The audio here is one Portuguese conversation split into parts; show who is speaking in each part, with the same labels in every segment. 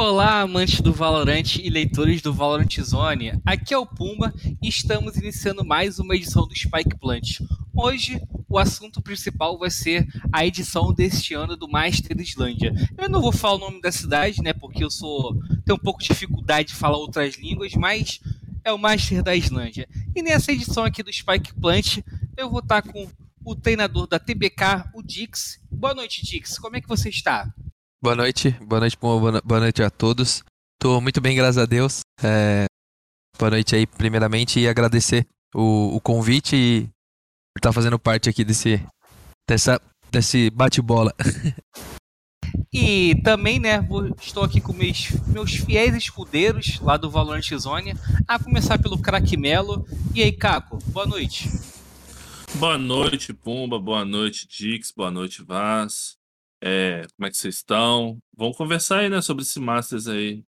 Speaker 1: Olá, amantes do Valorant e leitores do Valorant Zone. Aqui é o Pumba e estamos iniciando mais uma edição do Spike Plant. Hoje, o assunto principal vai ser a edição deste ano do Master Islândia. Eu não vou falar o nome da cidade, né, porque eu sou tenho um pouco de dificuldade de falar outras línguas, mas é o Master da Islândia. E nessa edição aqui do Spike Plant, eu vou estar com o treinador da TBK, o Dix. Boa noite, Dix. Como é que você está?
Speaker 2: Boa noite, boa noite, boa noite a todos. Tô muito bem, graças a Deus. É... Boa noite aí, primeiramente, e agradecer o, o convite e por estar tá fazendo parte aqui desse, dessa, desse bate-bola.
Speaker 1: E também, né, estou aqui com meus, meus fiéis escudeiros lá do Valorant Zone, a começar pelo Crack Melo. E aí, Caco, boa noite.
Speaker 3: Boa noite, Pumba, boa noite, Dix, boa noite, Vaz. É, como é que vocês estão? Vamos conversar aí, né, sobre esse Masters aí.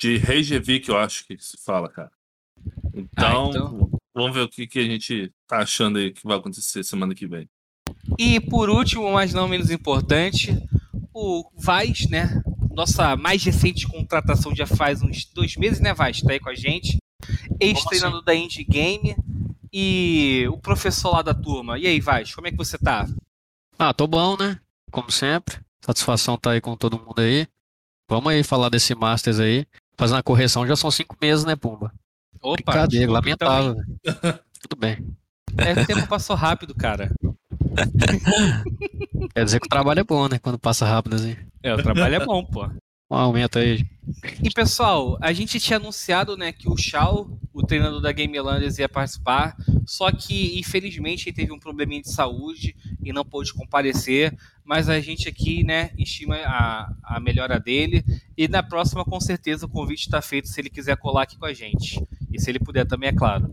Speaker 3: De Reykjavik, eu acho que se fala, cara. Então, ah, então, vamos ver o que, que a gente tá achando aí que vai acontecer semana que vem.
Speaker 1: E por último, mas não menos importante, o Vaz, né? Nossa mais recente contratação já faz uns dois meses, né, Vaz? Tá aí com a gente. Ex-treinador assim? da Indie Game e o professor lá da turma. E aí, Vaz, como é que você tá?
Speaker 4: Ah, tô bom, né? Como sempre. Satisfação tá aí com todo mundo aí. Vamos aí falar desse Masters aí. Fazer uma correção, já são cinco meses, né, Pumba?
Speaker 1: Opa, Brincadeira,
Speaker 4: lamentável. Tudo bem.
Speaker 1: É, o tempo passou rápido, cara.
Speaker 4: Quer dizer que o trabalho é bom, né? Quando passa rápido assim.
Speaker 1: É, o trabalho é bom, pô.
Speaker 4: Um aumento aí.
Speaker 1: E pessoal, a gente tinha anunciado né, que o Shao, o treinador da Game Landers, ia participar, só que infelizmente ele teve um probleminha de saúde e não pôde comparecer, mas a gente aqui né, estima a, a melhora dele e na próxima com certeza o convite está feito se ele quiser colar aqui com a gente. E se ele puder também, é claro.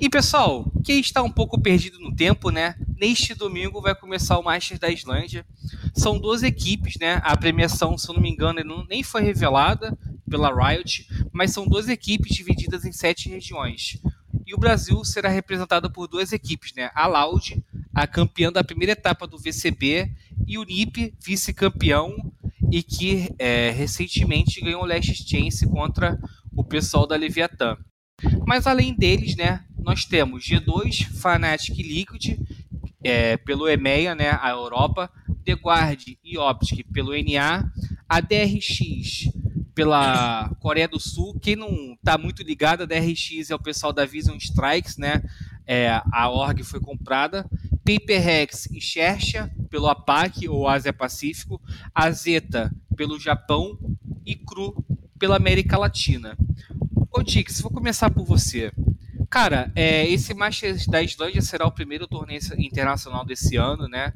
Speaker 1: E pessoal, quem está um pouco perdido no tempo, né? Neste domingo vai começar o Masters da Islândia. São duas equipes, né? A premiação, se eu não me engano, nem foi revelada pela Riot, mas são duas equipes divididas em sete regiões. E o Brasil será representado por duas equipes, né? A Loud, a campeã da primeira etapa do VCB, e o NIP, vice-campeão, e que é, recentemente ganhou o Last Chance contra o pessoal da Leviathan. Mas além deles, né, nós temos G2, Fnatic Liquid, é, pelo EMEA, né, a Europa, The Guard e Optic pelo NA, a DRX pela Coreia do Sul. Quem não está muito ligado, a DRX é o pessoal da Vision Strikes, né? É, a org foi comprada. PaperX e Xerxia pelo APAC ou Ásia Pacífico, a Zeta pelo Japão e Cru pela América Latina. Ô Dix, vou começar por você. Cara, é, esse Masters da Islândia será o primeiro torneio internacional desse ano, né?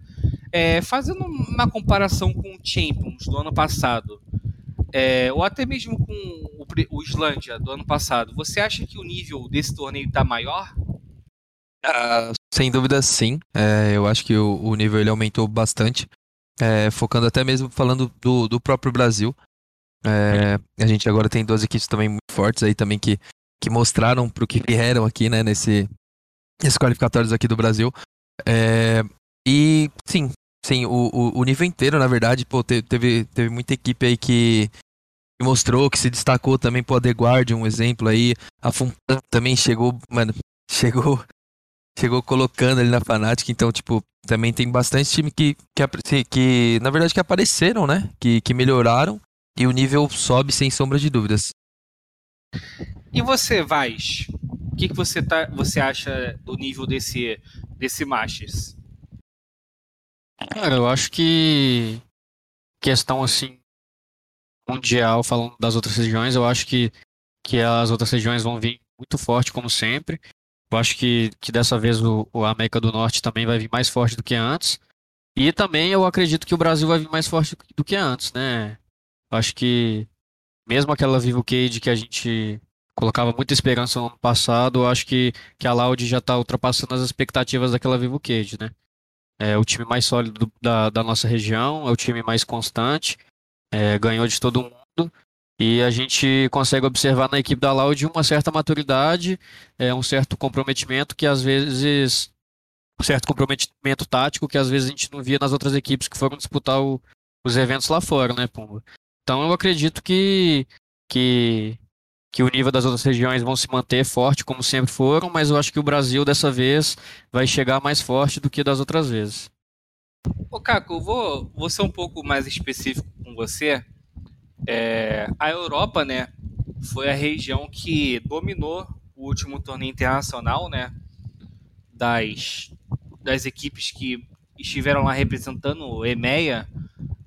Speaker 1: É, fazendo uma comparação com o Champions do ano passado, é, ou até mesmo com o, o Islândia do ano passado, você acha que o nível desse torneio está maior?
Speaker 2: Uh, sem dúvida, sim. É, eu acho que o, o, nível ele aumentou bastante, é, focando até mesmo falando do, do próprio Brasil. É, a gente agora tem duas equipes também muito fortes aí também que que mostraram para o que vieram aqui, né, nesse, nesses qualificatórios aqui do Brasil. É, e sim, sim, o, o, o, nível inteiro, na verdade, pô, teve, teve muita equipe aí que, que mostrou, que se destacou também, pô, a The Guard, um exemplo aí, a Funtan também chegou, mano, chegou chegou colocando ali na Fnatic, então, tipo, também tem bastante time que, que, que na verdade, que apareceram, né, que, que melhoraram, e o nível sobe sem sombra de dúvidas.
Speaker 1: E você, Vaz? O que, que você, tá, você acha do nível desse, desse Masters?
Speaker 4: Cara, eu acho que questão assim mundial, falando das outras regiões, eu acho que, que as outras regiões vão vir muito forte como sempre. Eu acho que, que dessa vez o, o América do Norte também vai vir mais forte do que antes. E também eu acredito que o Brasil vai vir mais forte do que antes, né? Eu acho que mesmo aquela Vivo Cage que a gente colocava muita esperança no ano passado, acho que, que a Loud já está ultrapassando as expectativas daquela Vivo Cage, né? É o time mais sólido da, da nossa região, é o time mais constante, é, ganhou de todo mundo e a gente consegue observar na equipe da Loud uma certa maturidade, é, um certo comprometimento que às vezes um certo comprometimento tático que às vezes a gente não via nas outras equipes que foram disputar o, os eventos lá fora, né, Pumba? Então eu acredito que, que, que o nível das outras regiões vão se manter forte, como sempre foram, mas eu acho que o Brasil dessa vez vai chegar mais forte do que das outras vezes.
Speaker 1: Ô, Caco, eu vou, vou ser um pouco mais específico com você. É, a Europa, né, foi a região que dominou o último torneio internacional, né, das, das equipes que estiveram lá representando o EMEA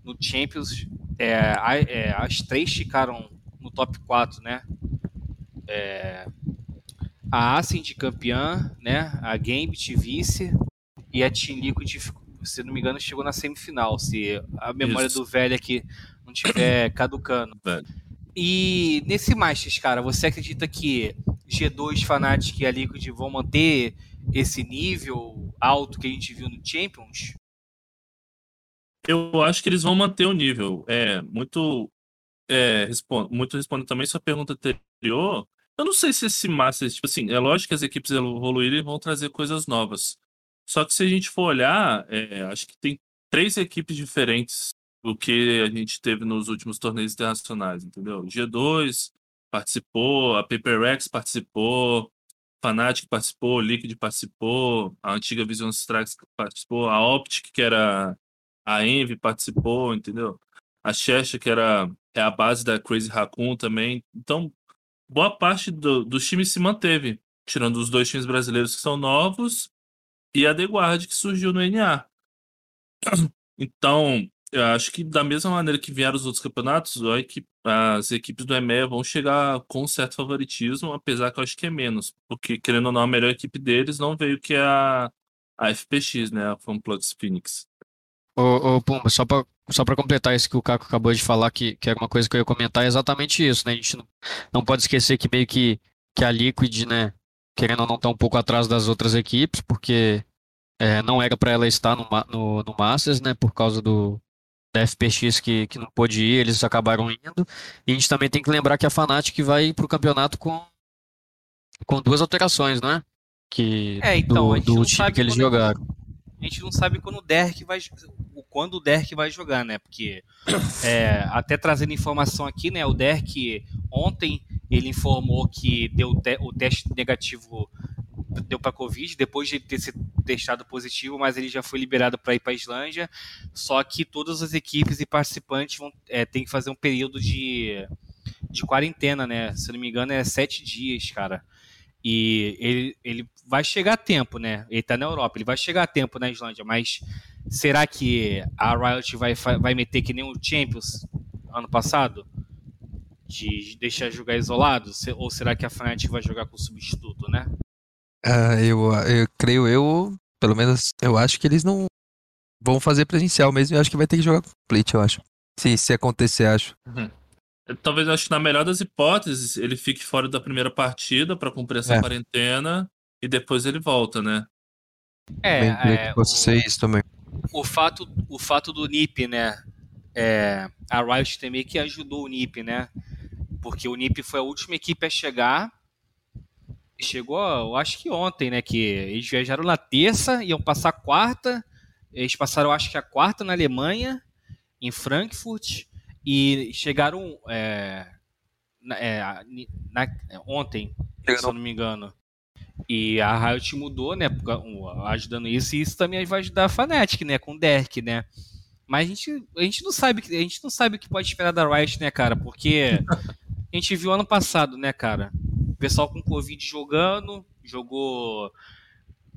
Speaker 1: no Champions. É, é, as três ficaram no top 4, né? É, a Ascend campeã, né? A Gambit vice e a Team Liquid, se não me engano, chegou na semifinal, se a memória Isso. do velho aqui não tiver caducando. Velho. E nesse Masters, cara, você acredita que G2, Fnatic e a Liquid vão manter esse nível alto que a gente viu no Champions?
Speaker 3: Eu acho que eles vão manter o nível. É, muito, é, respondo, muito respondendo também sua pergunta anterior. Eu não sei se esse Masters, tipo assim, é lógico que as equipes evoluírem vão trazer coisas novas. Só que se a gente for olhar, é, acho que tem três equipes diferentes do que a gente teve nos últimos torneios internacionais, entendeu? G2 participou, a PaperX participou, Fnatic participou, Liquid participou, a antiga Vision Strikes participou, a Optic, que era a Envy, participou, entendeu? A Cheshire, que era é a base da Crazy Raccoon também. Então, boa parte do, dos times se manteve, tirando os dois times brasileiros que são novos e a The Guard, que surgiu no NA. Então, eu acho que da mesma maneira que vieram os outros campeonatos, as equipes do EMEA vão chegar com certo favoritismo, apesar que eu acho que é menos. Porque, querendo ou não, a melhor equipe deles não veio que é a, a FPX, né? A Funplugs Phoenix.
Speaker 4: Ô, ô Pumba, só pra, só pra completar isso que o Caco acabou de falar, que, que era uma coisa que eu ia comentar, é exatamente isso, né? A gente não, não pode esquecer que meio que, que a Liquid, né, querendo ou não, tá um pouco atrás das outras equipes, porque é, não era para ela estar no, no, no Masters, né, por causa do, da FPX que, que não pôde ir, eles acabaram indo. E a gente também tem que lembrar que a Fnatic vai para o campeonato com, com duas alterações, né? Que,
Speaker 1: é, então,
Speaker 4: do, do time que eles jogaram.
Speaker 1: A gente não sabe quando o Derek vai quando o Derek vai jogar, né? Porque é, até trazendo informação aqui, né? O Derek ontem ele informou que deu te o teste negativo deu para Covid, depois de ter sido testado positivo, mas ele já foi liberado para ir para a Islândia. Só que todas as equipes e participantes vão é, que fazer um período de, de quarentena, né? Se não me engano, é sete dias, cara. E ele, ele vai chegar a tempo, né? Ele tá na Europa, ele vai chegar a tempo na Islândia, mas será que a Riot vai, vai meter que nem o Champions ano passado? De deixar jogar isolado? Ou será que a Fnatic vai jogar com substituto, né?
Speaker 2: Uh, eu, eu creio eu, pelo menos eu acho que eles não vão fazer presencial mesmo. Eu acho que vai ter que jogar com split, eu acho. Se, se acontecer, acho.
Speaker 3: Uhum. Talvez eu acho que na melhor das hipóteses ele fique fora da primeira partida para cumprir essa é. quarentena e depois ele volta, né?
Speaker 1: É,
Speaker 2: é o, isso também.
Speaker 1: O fato, o fato do NIP, né? É, a Riot também que ajudou o NIP, né? Porque o NIP foi a última equipe a chegar chegou, eu acho que ontem, né? Que eles viajaram na terça, iam passar quarta. Eles passaram, acho que a quarta na Alemanha, em Frankfurt, e chegaram é, é, na, ontem, se eu não me engano. E a Riot mudou, né? Ajudando isso, e isso também vai ajudar a Fnatic, né? Com o Derek, né? Mas a gente, a gente não sabe, a gente não sabe o que pode esperar da Riot, né, cara? Porque a gente viu ano passado, né, cara? pessoal com Covid jogando, jogou.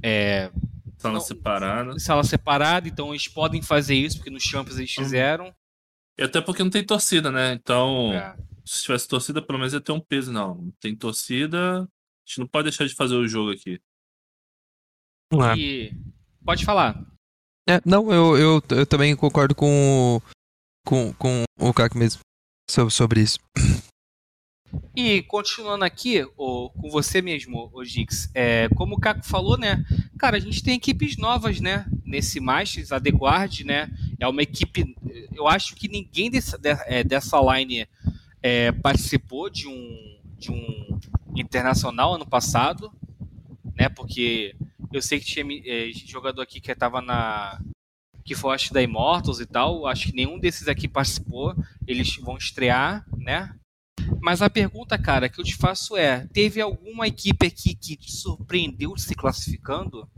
Speaker 1: É,
Speaker 3: sala não, separada.
Speaker 1: Sala separada, então eles podem fazer isso, porque nos Champions eles uhum. fizeram.
Speaker 3: E até porque não tem torcida, né? Então, é. se tivesse torcida, pelo menos ia ter um peso, não. Não tem torcida, a gente não pode deixar de fazer o jogo aqui.
Speaker 1: É. E... Pode falar.
Speaker 2: É, não, eu, eu, eu também concordo com, com, com o Caco mesmo sobre, sobre isso.
Speaker 1: E continuando aqui, oh, com você mesmo, o Gix, é, como o Caco falou, né? Cara, a gente tem equipes novas, né? Nesse Masters, a The Guard, né? É uma equipe. Eu acho que ninguém dessa, é, dessa line é, participou de um, de um internacional ano passado, né? Porque eu sei que tinha é, jogador aqui que estava na que foi acho da Immortals e tal. Acho que nenhum desses aqui participou. Eles vão estrear, né? Mas a pergunta, cara, que eu te faço é: teve alguma equipe aqui que te surpreendeu se classificando?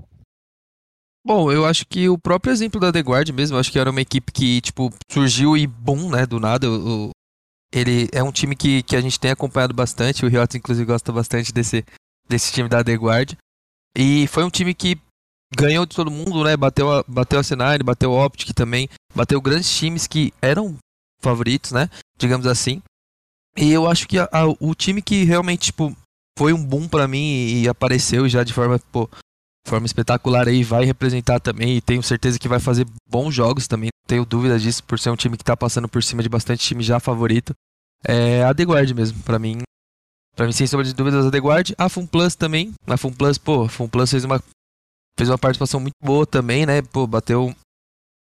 Speaker 2: Bom, eu acho que o próprio exemplo da The Guard mesmo, acho que era uma equipe que, tipo, surgiu e bom, né, do nada. Ele é um time que, que a gente tem acompanhado bastante, o Riot inclusive gosta bastante desse, desse time da The Guard. E foi um time que ganhou de todo mundo, né, bateu a, bateu a Senai, bateu o Optic também, bateu grandes times que eram favoritos, né, digamos assim. E eu acho que a, a, o time que realmente, tipo, foi um boom para mim e apareceu já de forma, pô, forma espetacular aí, vai representar também e tenho certeza que vai fazer bons jogos também, tenho dúvida disso, por ser um time que tá passando por cima de bastante time já favorito. É a The Guard mesmo, para mim. Pra mim, sem sombra de dúvidas, a The Guard. A Fun Plus também. A Fun Plus, pô, a Fun Plus fez uma, fez uma participação muito boa também, né? Pô, bateu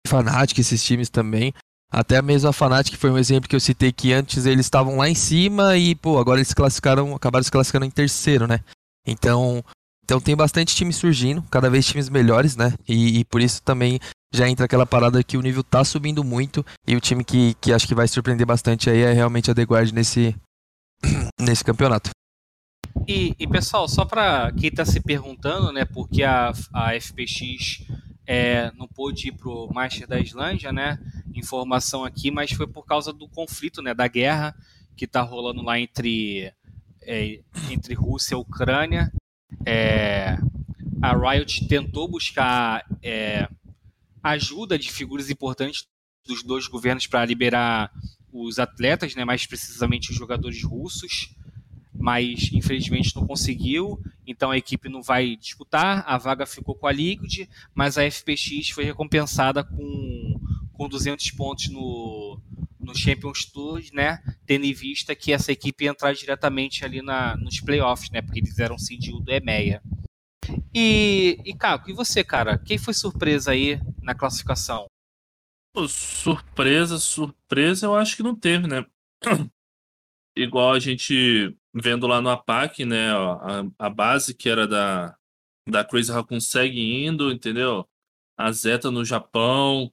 Speaker 2: Fnatic, esses times também. Até mesmo a Fnatic foi um exemplo que eu citei que antes eles estavam lá em cima e, pô, agora eles classificaram, acabaram se classificando em terceiro, né? Então, então tem bastante time surgindo, cada vez times melhores, né? E, e, por isso também já entra aquela parada que o nível tá subindo muito e o time que, que acho que vai surpreender bastante aí é realmente a The Guard nesse, nesse campeonato.
Speaker 1: E, e pessoal, só para quem está se perguntando, né, porque a, a FPX é, não pôde ir pro Master da Islândia, né? Informação aqui, mas foi por causa do conflito, né, da guerra que está rolando lá entre é, entre Rússia e Ucrânia. É, a Riot tentou buscar é, ajuda de figuras importantes dos dois governos para liberar os atletas, né, mais precisamente os jogadores russos, mas infelizmente não conseguiu, então a equipe não vai disputar, a vaga ficou com a Liquid, mas a FPX foi recompensada com, com 200 pontos no, no Champions Tour, né? Tendo em vista que essa equipe ia entrar diretamente ali na, nos playoffs, né? Porque eles eram seed do EMEA. E, e Caco, e você, cara? Quem foi surpresa aí na classificação?
Speaker 3: Surpresa, surpresa, eu acho que não teve, né? Igual a gente vendo lá no APAC, né? A, a base que era da, da Crazy Raccoon segue indo, entendeu? A Zeta no Japão,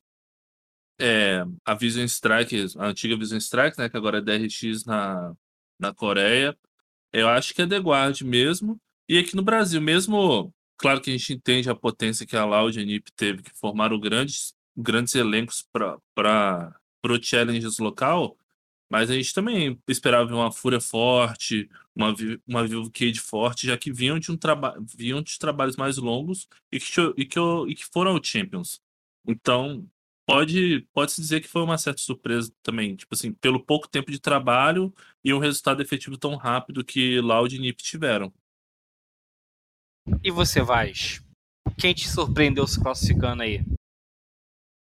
Speaker 3: é, a Vision Strike, a antiga Vision Strike, né, que agora é DRX na, na Coreia. Eu acho que é The Guard mesmo. E aqui no Brasil, mesmo, claro que a gente entende a potência que a Loud e a NiP teve, que formaram grandes, grandes elencos para o Challenges local, mas a gente também esperava uma Fúria forte, uma, uma Vivo Cade forte, já que vinham de, um vinham de trabalhos mais longos e que, e que, e que foram ao Champions. Então, pode pode se dizer que foi uma certa surpresa também, tipo assim, pelo pouco tempo de trabalho e um resultado efetivo tão rápido que Loud e Nip tiveram.
Speaker 1: E você, Vaz? Quem te surpreendeu se classificando aí?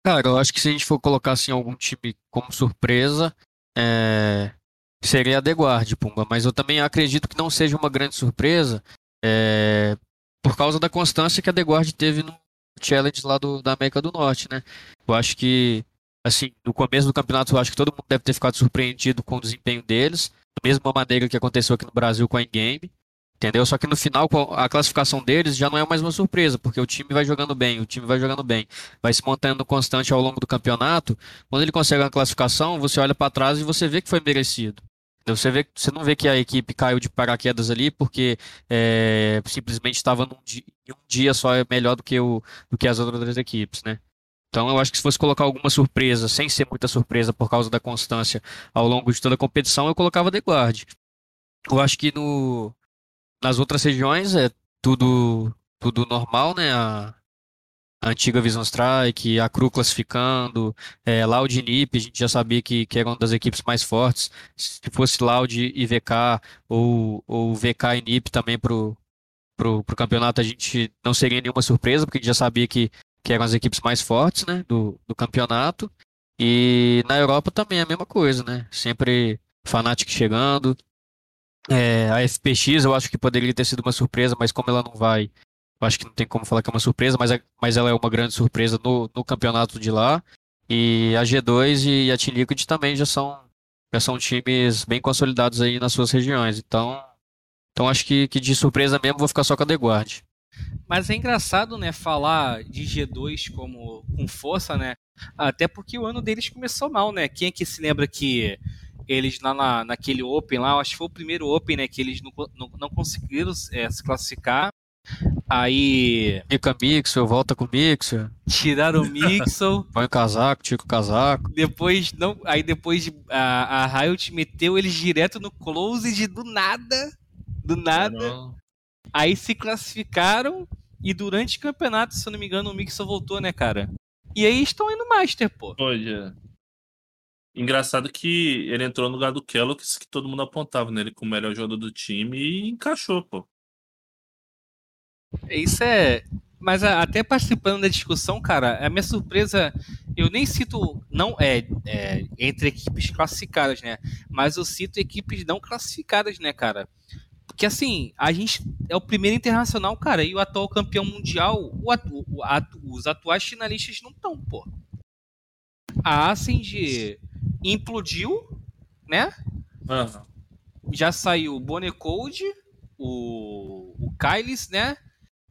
Speaker 4: Cara, eu acho que se a gente for colocar assim algum time como surpresa, é... seria a The Pumba. Mas eu também acredito que não seja uma grande surpresa é... por causa da constância que a The teve no, challenge lá do, da América do Norte, né? Eu acho que, assim, no começo do campeonato, eu acho que todo mundo deve ter ficado surpreendido com o desempenho deles, da mesma maneira que aconteceu aqui no Brasil com a Ingame, entendeu? Só que no final, a classificação deles já não é mais uma surpresa, porque o time vai jogando bem, o time vai jogando bem, vai se mantendo constante ao longo do campeonato. Quando ele consegue uma classificação, você olha para trás e você vê que foi merecido. Você, vê, você não vê que a equipe caiu de paraquedas ali porque é, simplesmente estava dia, um dia só é melhor do que, o, do que as outras equipes, né? Então eu acho que se fosse colocar alguma surpresa, sem ser muita surpresa por causa da constância ao longo de toda a competição, eu colocava The Guard. Eu acho que no, nas outras regiões é tudo, tudo normal, né? A, a antiga Vision Strike, a Cru classificando, é, Loud e NiP, a gente já sabia que, que era uma das equipes mais fortes. Se fosse Loud e VK, ou, ou VK e NiP também pro, pro, pro campeonato, a gente não seria nenhuma surpresa, porque a gente já sabia que, que eram as equipes mais fortes né, do, do campeonato. E na Europa também é a mesma coisa, né? Sempre Fnatic chegando. É, a FPX eu acho que poderia ter sido uma surpresa, mas como ela não vai, eu acho que não tem como falar que é uma surpresa, mas, é, mas ela é uma grande surpresa no, no campeonato de lá. E a G2 e a Team Liquid também já são, já são times bem consolidados aí nas suas regiões. Então, então acho que, que de surpresa mesmo vou ficar só com a The Guard.
Speaker 1: Mas é engraçado, né, falar de G2 como com força, né? Até porque o ano deles começou mal, né? Quem é que se lembra que eles lá na, naquele Open lá, acho que foi o primeiro Open, né, que eles não, não, não conseguiram é, se classificar. Aí.
Speaker 4: Fica Mixel, volta com o Mixel.
Speaker 1: Tiraram o Mixel.
Speaker 4: Põe o casaco, tira o casaco.
Speaker 1: Depois, não, aí depois a, a Riot meteu eles direto no close do nada. Do nada. Não. Aí se classificaram e durante o campeonato, se eu não me engano, o Mixel voltou, né, cara? E aí estão indo Master, pô.
Speaker 3: Foi, é. Engraçado que ele entrou no lugar do Kellogg, que todo mundo apontava nele como melhor jogador do time e encaixou, pô.
Speaker 1: Isso é. Mas até participando da discussão, cara, a minha surpresa, eu nem cito não é, é, entre equipes classificadas, né? Mas eu cito equipes não classificadas, né, cara? Porque assim, a gente é o primeiro internacional, cara, e o atual campeão mundial, o atu, o atu, os atuais finalistas não estão, pô. A Ascend implodiu, né?
Speaker 3: Uhum.
Speaker 1: Já saiu o Bonecode, o, o Kylis, né?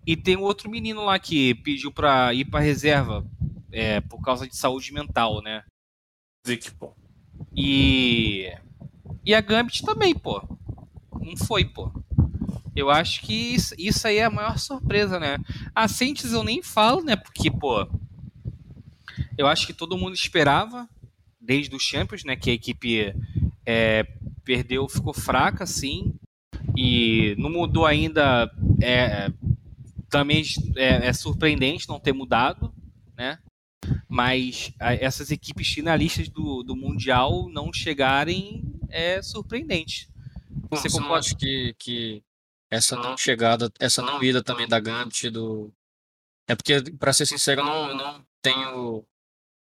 Speaker 1: E tem outro menino lá que pediu pra ir pra reserva é, por causa de saúde mental, né?
Speaker 3: Zic, pô.
Speaker 1: E. E a Gambit também, pô. Não foi, pô. Eu acho que isso, isso aí é a maior surpresa, né? A Saints eu nem falo, né? Porque, pô. Eu acho que todo mundo esperava, desde os Champions, né? Que a equipe é, perdeu, ficou fraca, sim. E não mudou ainda. É, também é, é, surpreendente não ter mudado, né? Mas essas equipes finalistas do, do Mundial não chegarem é surpreendente.
Speaker 4: Você Bom, concorda? acho que, que essa não chegada, essa não ida também da Gambit do. É porque, para ser sincero, eu não, eu não tenho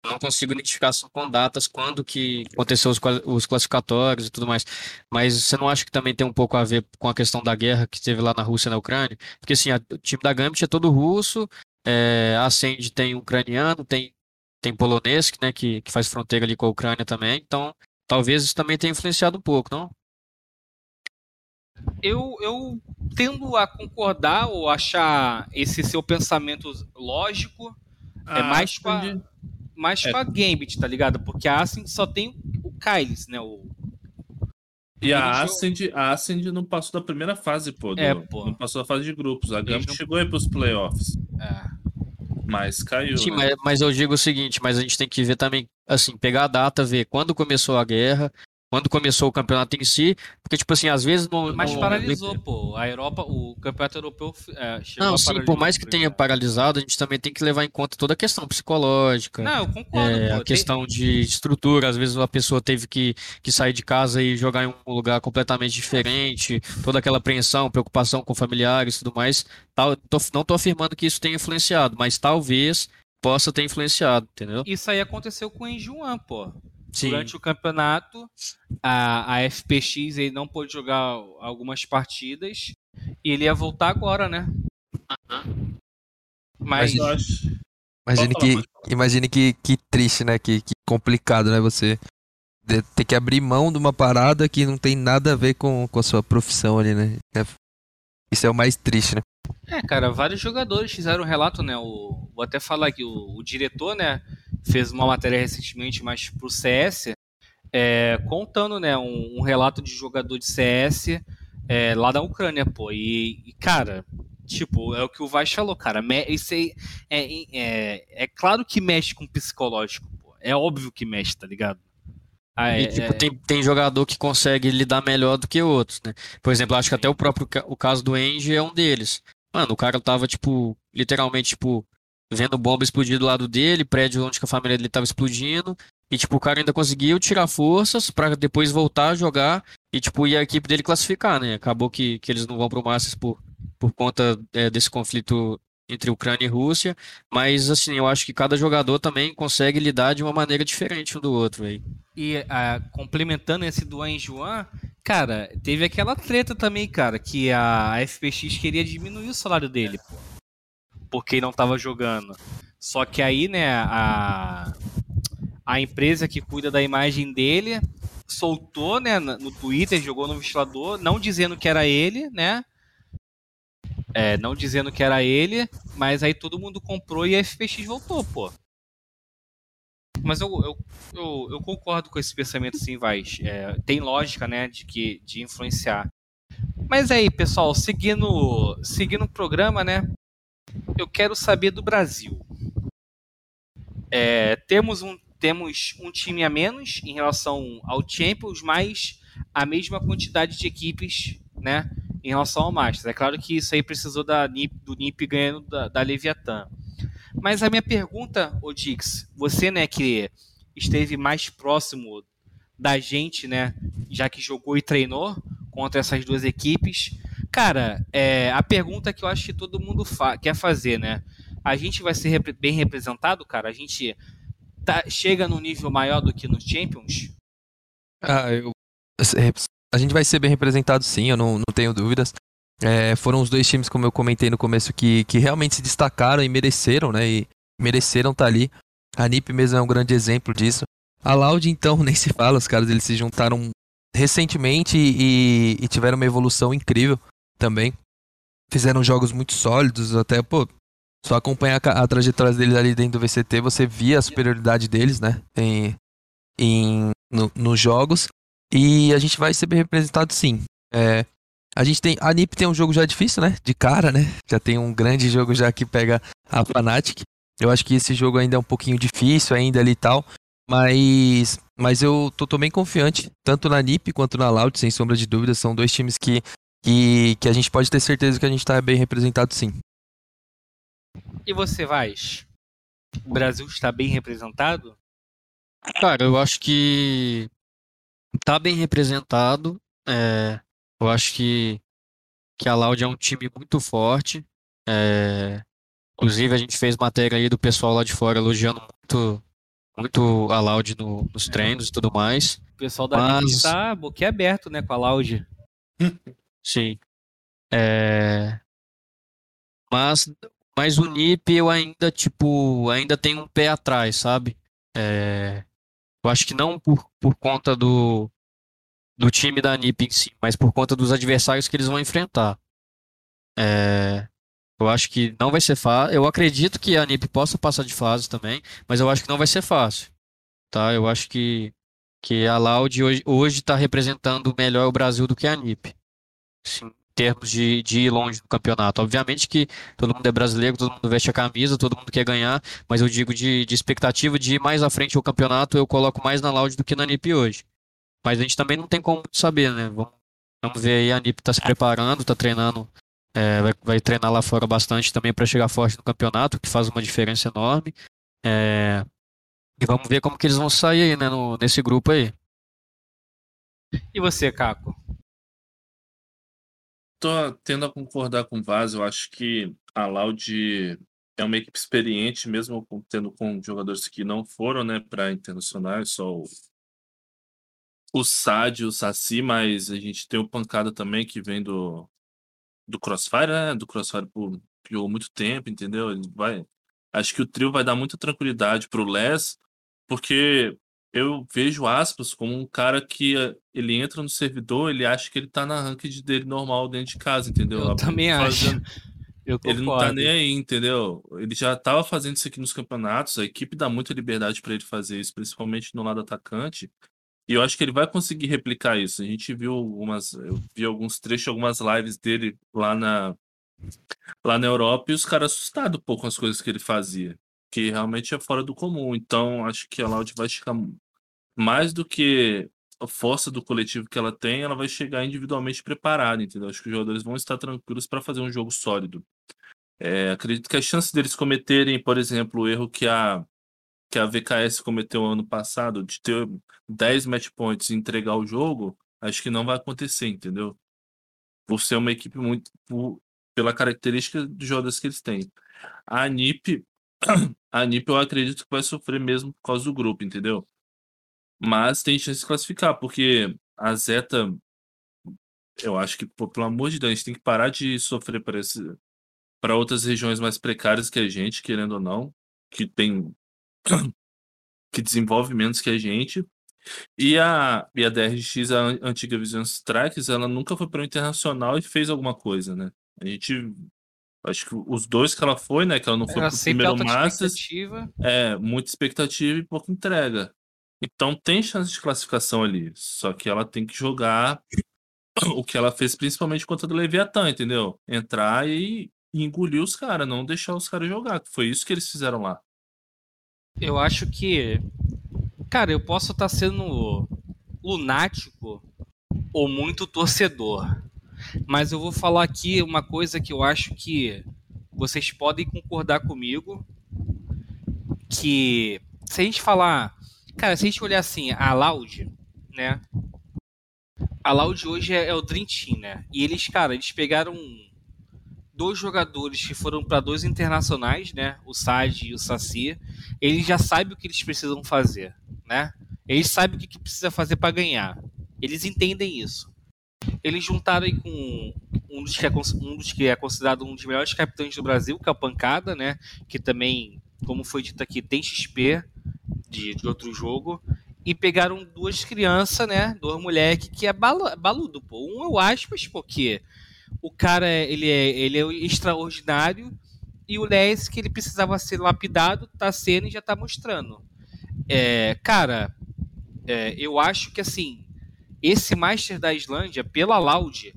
Speaker 4: não consigo identificar com datas quando que aconteceu os, os classificatórios e tudo mais. Mas você não acha que também tem um pouco a ver com a questão da guerra que teve lá na Rússia e na Ucrânia? Porque assim, a, o time da Gambit é todo russo, é, a Ascend tem ucraniano, tem, tem polonês, né, que, que faz fronteira ali com a Ucrânia também. Então, talvez isso também tenha influenciado um pouco, não?
Speaker 1: Eu, eu tendo a concordar ou achar esse seu pensamento lógico, é ah, é mais com a, mais é. com a Gambit, tá ligado? Porque a Ascend só tem o Kyles, né? O...
Speaker 3: E a Ascend, a Ascend não passou da primeira fase, pô, do,
Speaker 1: é, pô.
Speaker 3: Não passou da fase de grupos. A Gambit não... chegou aí pros playoffs.
Speaker 1: É.
Speaker 3: Mas caiu.
Speaker 4: Sim,
Speaker 3: né?
Speaker 4: mas, mas eu digo o seguinte, mas a gente tem que ver também, assim, pegar a data, ver quando começou a guerra, quando começou o campeonato em si, porque, tipo assim, às vezes não.
Speaker 1: Mas não, paralisou, pô. A Europa, o campeonato europeu é,
Speaker 4: chegou Não, sim, por mais que tenha paralisado, a gente também tem que levar em conta toda a questão psicológica.
Speaker 1: Não, eu concordo,
Speaker 4: é, A questão de estrutura, às vezes a pessoa teve que, que sair de casa e jogar em um lugar completamente diferente, toda aquela apreensão, preocupação com familiares e tudo mais. Tal, tô, não tô afirmando que isso tenha influenciado, mas talvez possa ter influenciado, entendeu?
Speaker 1: Isso aí aconteceu com o Enjuan, pô.
Speaker 4: Sim.
Speaker 1: Durante o campeonato, a, a FPX ele não pôde jogar algumas partidas e ele ia voltar agora, né?
Speaker 2: Mas. Imagine que, imagine que, que triste, né? Que, que complicado, né? Você ter que abrir mão de uma parada que não tem nada a ver com, com a sua profissão ali, né? É, isso é o mais triste, né?
Speaker 1: É, cara, vários jogadores fizeram um relato, né? O, vou até falar que o, o diretor, né? Fez uma matéria recentemente mais pro CS, é, contando, né, um, um, relato de jogador de CS é, lá da Ucrânia, pô. E, e, cara, tipo, é o que o Vaz falou, cara. Isso aí é, é, é, claro que mexe com o psicológico, pô. É óbvio que mexe, tá ligado?
Speaker 4: Ah, e, é, tipo, é. tem, tem jogador que consegue lidar melhor do que outros, né? Por exemplo, acho que até o próprio o caso do Engie é um deles. Mano, o cara tava, tipo, literalmente, tipo, vendo bomba explodir do lado dele, prédio onde a família dele estava explodindo. E, tipo, o cara ainda conseguiu tirar forças para depois voltar a jogar e, tipo, e a equipe dele classificar, né? Acabou que, que eles não vão pro Masters por, por conta é, desse conflito entre Ucrânia e Rússia. Mas, assim, eu acho que cada jogador também consegue lidar de uma maneira diferente um do outro, aí.
Speaker 1: E uh, complementando esse do Juan, cara, teve aquela treta também, cara, que a FPX queria diminuir o salário dele, pô porque não estava jogando. Só que aí, né, a, a empresa que cuida da imagem dele soltou, né, no Twitter, jogou no ventilador, não dizendo que era ele, né? É, não dizendo que era ele, mas aí todo mundo comprou e a FPX voltou, pô. Mas eu, eu, eu, eu concordo com esse pensamento, sim, vai. É, tem lógica, né, de, que, de influenciar. Mas aí, pessoal, seguindo, seguindo o programa, né, eu quero saber do Brasil. É, temos, um, temos um time a menos em relação ao Champions, mas a mesma quantidade de equipes, né, em relação ao Masters. É claro que isso aí precisou da NIP, do NIP ganhando da, da Leviathan. Mas a minha pergunta, Odix, você, né, que esteve mais próximo da gente, né, já que jogou e treinou contra essas duas equipes, cara, é, a pergunta que eu acho que todo mundo fa quer fazer, né, a gente vai ser rep bem representado, cara? A gente tá, chega num nível maior do que nos Champions?
Speaker 2: Ah, eu, a gente vai ser bem representado sim, eu não, não tenho dúvidas. É, foram os dois times, como eu comentei no começo, que, que realmente se destacaram e mereceram, né? E mereceram estar tá ali. A NIP mesmo é um grande exemplo disso. A Loud, então, nem se fala, os caras eles se juntaram recentemente e, e tiveram uma evolução incrível também. Fizeram jogos muito sólidos, até, pô, só acompanhar a, trajetória deles ali dentro do VCT, você via a superioridade deles, né? Em, em, no, nos jogos. E a gente vai ser bem representado sim. É, a gente tem. A NiP tem um jogo já difícil, né? De cara, né? Já tem um grande jogo já que pega a Fnatic. Eu acho que esse jogo ainda é um pouquinho difícil ainda ali e tal. Mas. Mas eu tô, tô bem confiante, tanto na NiP quanto na Loud, sem sombra de dúvida. São dois times que, que, que a gente pode ter certeza que a gente tá bem representado sim.
Speaker 1: E você, Vaz? O Brasil está bem representado?
Speaker 4: Cara, eu acho que tá bem representado. É, eu acho que, que a Loud é um time muito forte. É, inclusive, a gente fez matéria aí do pessoal lá de fora elogiando muito, muito a Loud no, nos treinos e tudo mais.
Speaker 1: O pessoal da Mas... está boquiaberto né, com a Loud.
Speaker 4: Sim. É... Mas, mas o NIP eu ainda, tipo, ainda tenho um pé atrás, sabe? É... Eu acho que não por, por conta do, do time da NIP em si, mas por conta dos adversários que eles vão enfrentar. É, eu acho que não vai ser fácil. Eu acredito que a NIP possa passar de fase também, mas eu acho que não vai ser fácil. Tá? Eu acho que, que a Loud hoje está representando melhor o Brasil do que a NIP. Assim, termos de, de ir longe no campeonato. Obviamente que todo mundo é brasileiro, todo mundo veste a camisa, todo mundo quer ganhar, mas eu digo de, de expectativa de ir mais à frente ao campeonato, eu coloco mais na Loud do que na NIP hoje. Mas a gente também não tem como saber, né? Vamos, vamos ver aí, a NIP está se preparando, está treinando, é, vai, vai, treinar lá fora bastante também para chegar forte no campeonato, que faz uma diferença enorme. É, e vamos ver como que eles vão sair aí, né, no, nesse grupo aí.
Speaker 1: E você, Caco?
Speaker 3: Tô tendo a concordar com o Vaz, eu acho que a Loud é uma equipe experiente, mesmo tendo com jogadores que não foram, né, para internacionais, só o o Sad, o Saci, mas a gente tem o Pancada também, que vem do, do Crossfire, né? Do Crossfire por jogou muito tempo, entendeu? Ele vai, acho que o trio vai dar muita tranquilidade pro Les, porque eu vejo aspas como um cara que eh, ele entra no servidor, ele acha que ele tá na ranked dele normal dentro de casa, entendeu?
Speaker 1: Eu também fazendo... acho.
Speaker 3: Eu ele não tá nem aí, entendeu? Ele já tava fazendo isso aqui nos campeonatos, a equipe dá muita liberdade para ele fazer isso, principalmente no lado atacante. E eu acho que ele vai conseguir replicar isso. A gente viu algumas, eu vi alguns trechos, algumas lives dele lá na lá na Europa e os caras assustados um pouco com as coisas que ele fazia, que realmente é fora do comum. Então, acho que a Loud vai chegar mais do que a força do coletivo que ela tem, ela vai chegar individualmente preparada, entendeu? Acho que os jogadores vão estar tranquilos para fazer um jogo sólido. É, acredito que as chances deles cometerem, por exemplo, o erro que a que a VKS cometeu ano passado de ter 10 match points e entregar o jogo, acho que não vai acontecer, entendeu? Por ser uma equipe muito. Por, pela característica dos jogadores que eles têm. A NIP, a NIP eu acredito que vai sofrer mesmo por causa do grupo, entendeu? Mas tem chance de classificar, porque a Zeta, eu acho que, pelo amor de Deus, a gente tem que parar de sofrer para para outras regiões mais precárias que a gente, querendo ou não, que tem que desenvolve menos que a gente. E a, e a DRX, a antiga Vision Strikes, ela nunca foi para o internacional e fez alguma coisa, né? A gente Acho que os dois que ela foi, né? Que ela não foi
Speaker 1: Era
Speaker 3: pro primeiro Masters. É, muita expectativa e pouca entrega. Então tem chance de classificação ali. Só que ela tem que jogar o que ela fez principalmente contra o Leviatã, entendeu? Entrar e, e engolir os caras, não deixar os caras jogar. Foi isso que eles fizeram lá.
Speaker 1: Eu acho que. Cara, eu posso estar sendo lunático ou muito torcedor. Mas eu vou falar aqui uma coisa que eu acho que vocês podem concordar comigo. Que se a gente falar. Cara, se a gente olhar assim, a Loud, né? A Loud hoje é, é o Dream Team, né? E eles, cara, eles pegaram dois jogadores que foram para dois internacionais, né? O Sage e o Saci. Eles já sabem o que eles precisam fazer, né? Eles sabem o que, que precisa fazer para ganhar. Eles entendem isso. Eles juntaram aí com um dos, que é, um dos que é considerado um dos melhores capitães do Brasil, que é o Pancada, né? Que também, como foi dito aqui, tem XP de, de outro jogo. E pegaram duas crianças, né? Dois moleques que é balu- baludo, pô. Um é o Aspas, porque o cara ele é, ele é extraordinário. E o Les, que ele precisava ser lapidado, tá sendo e já tá mostrando. É, cara, é, eu acho que assim, esse Master da Islândia, pela Loud,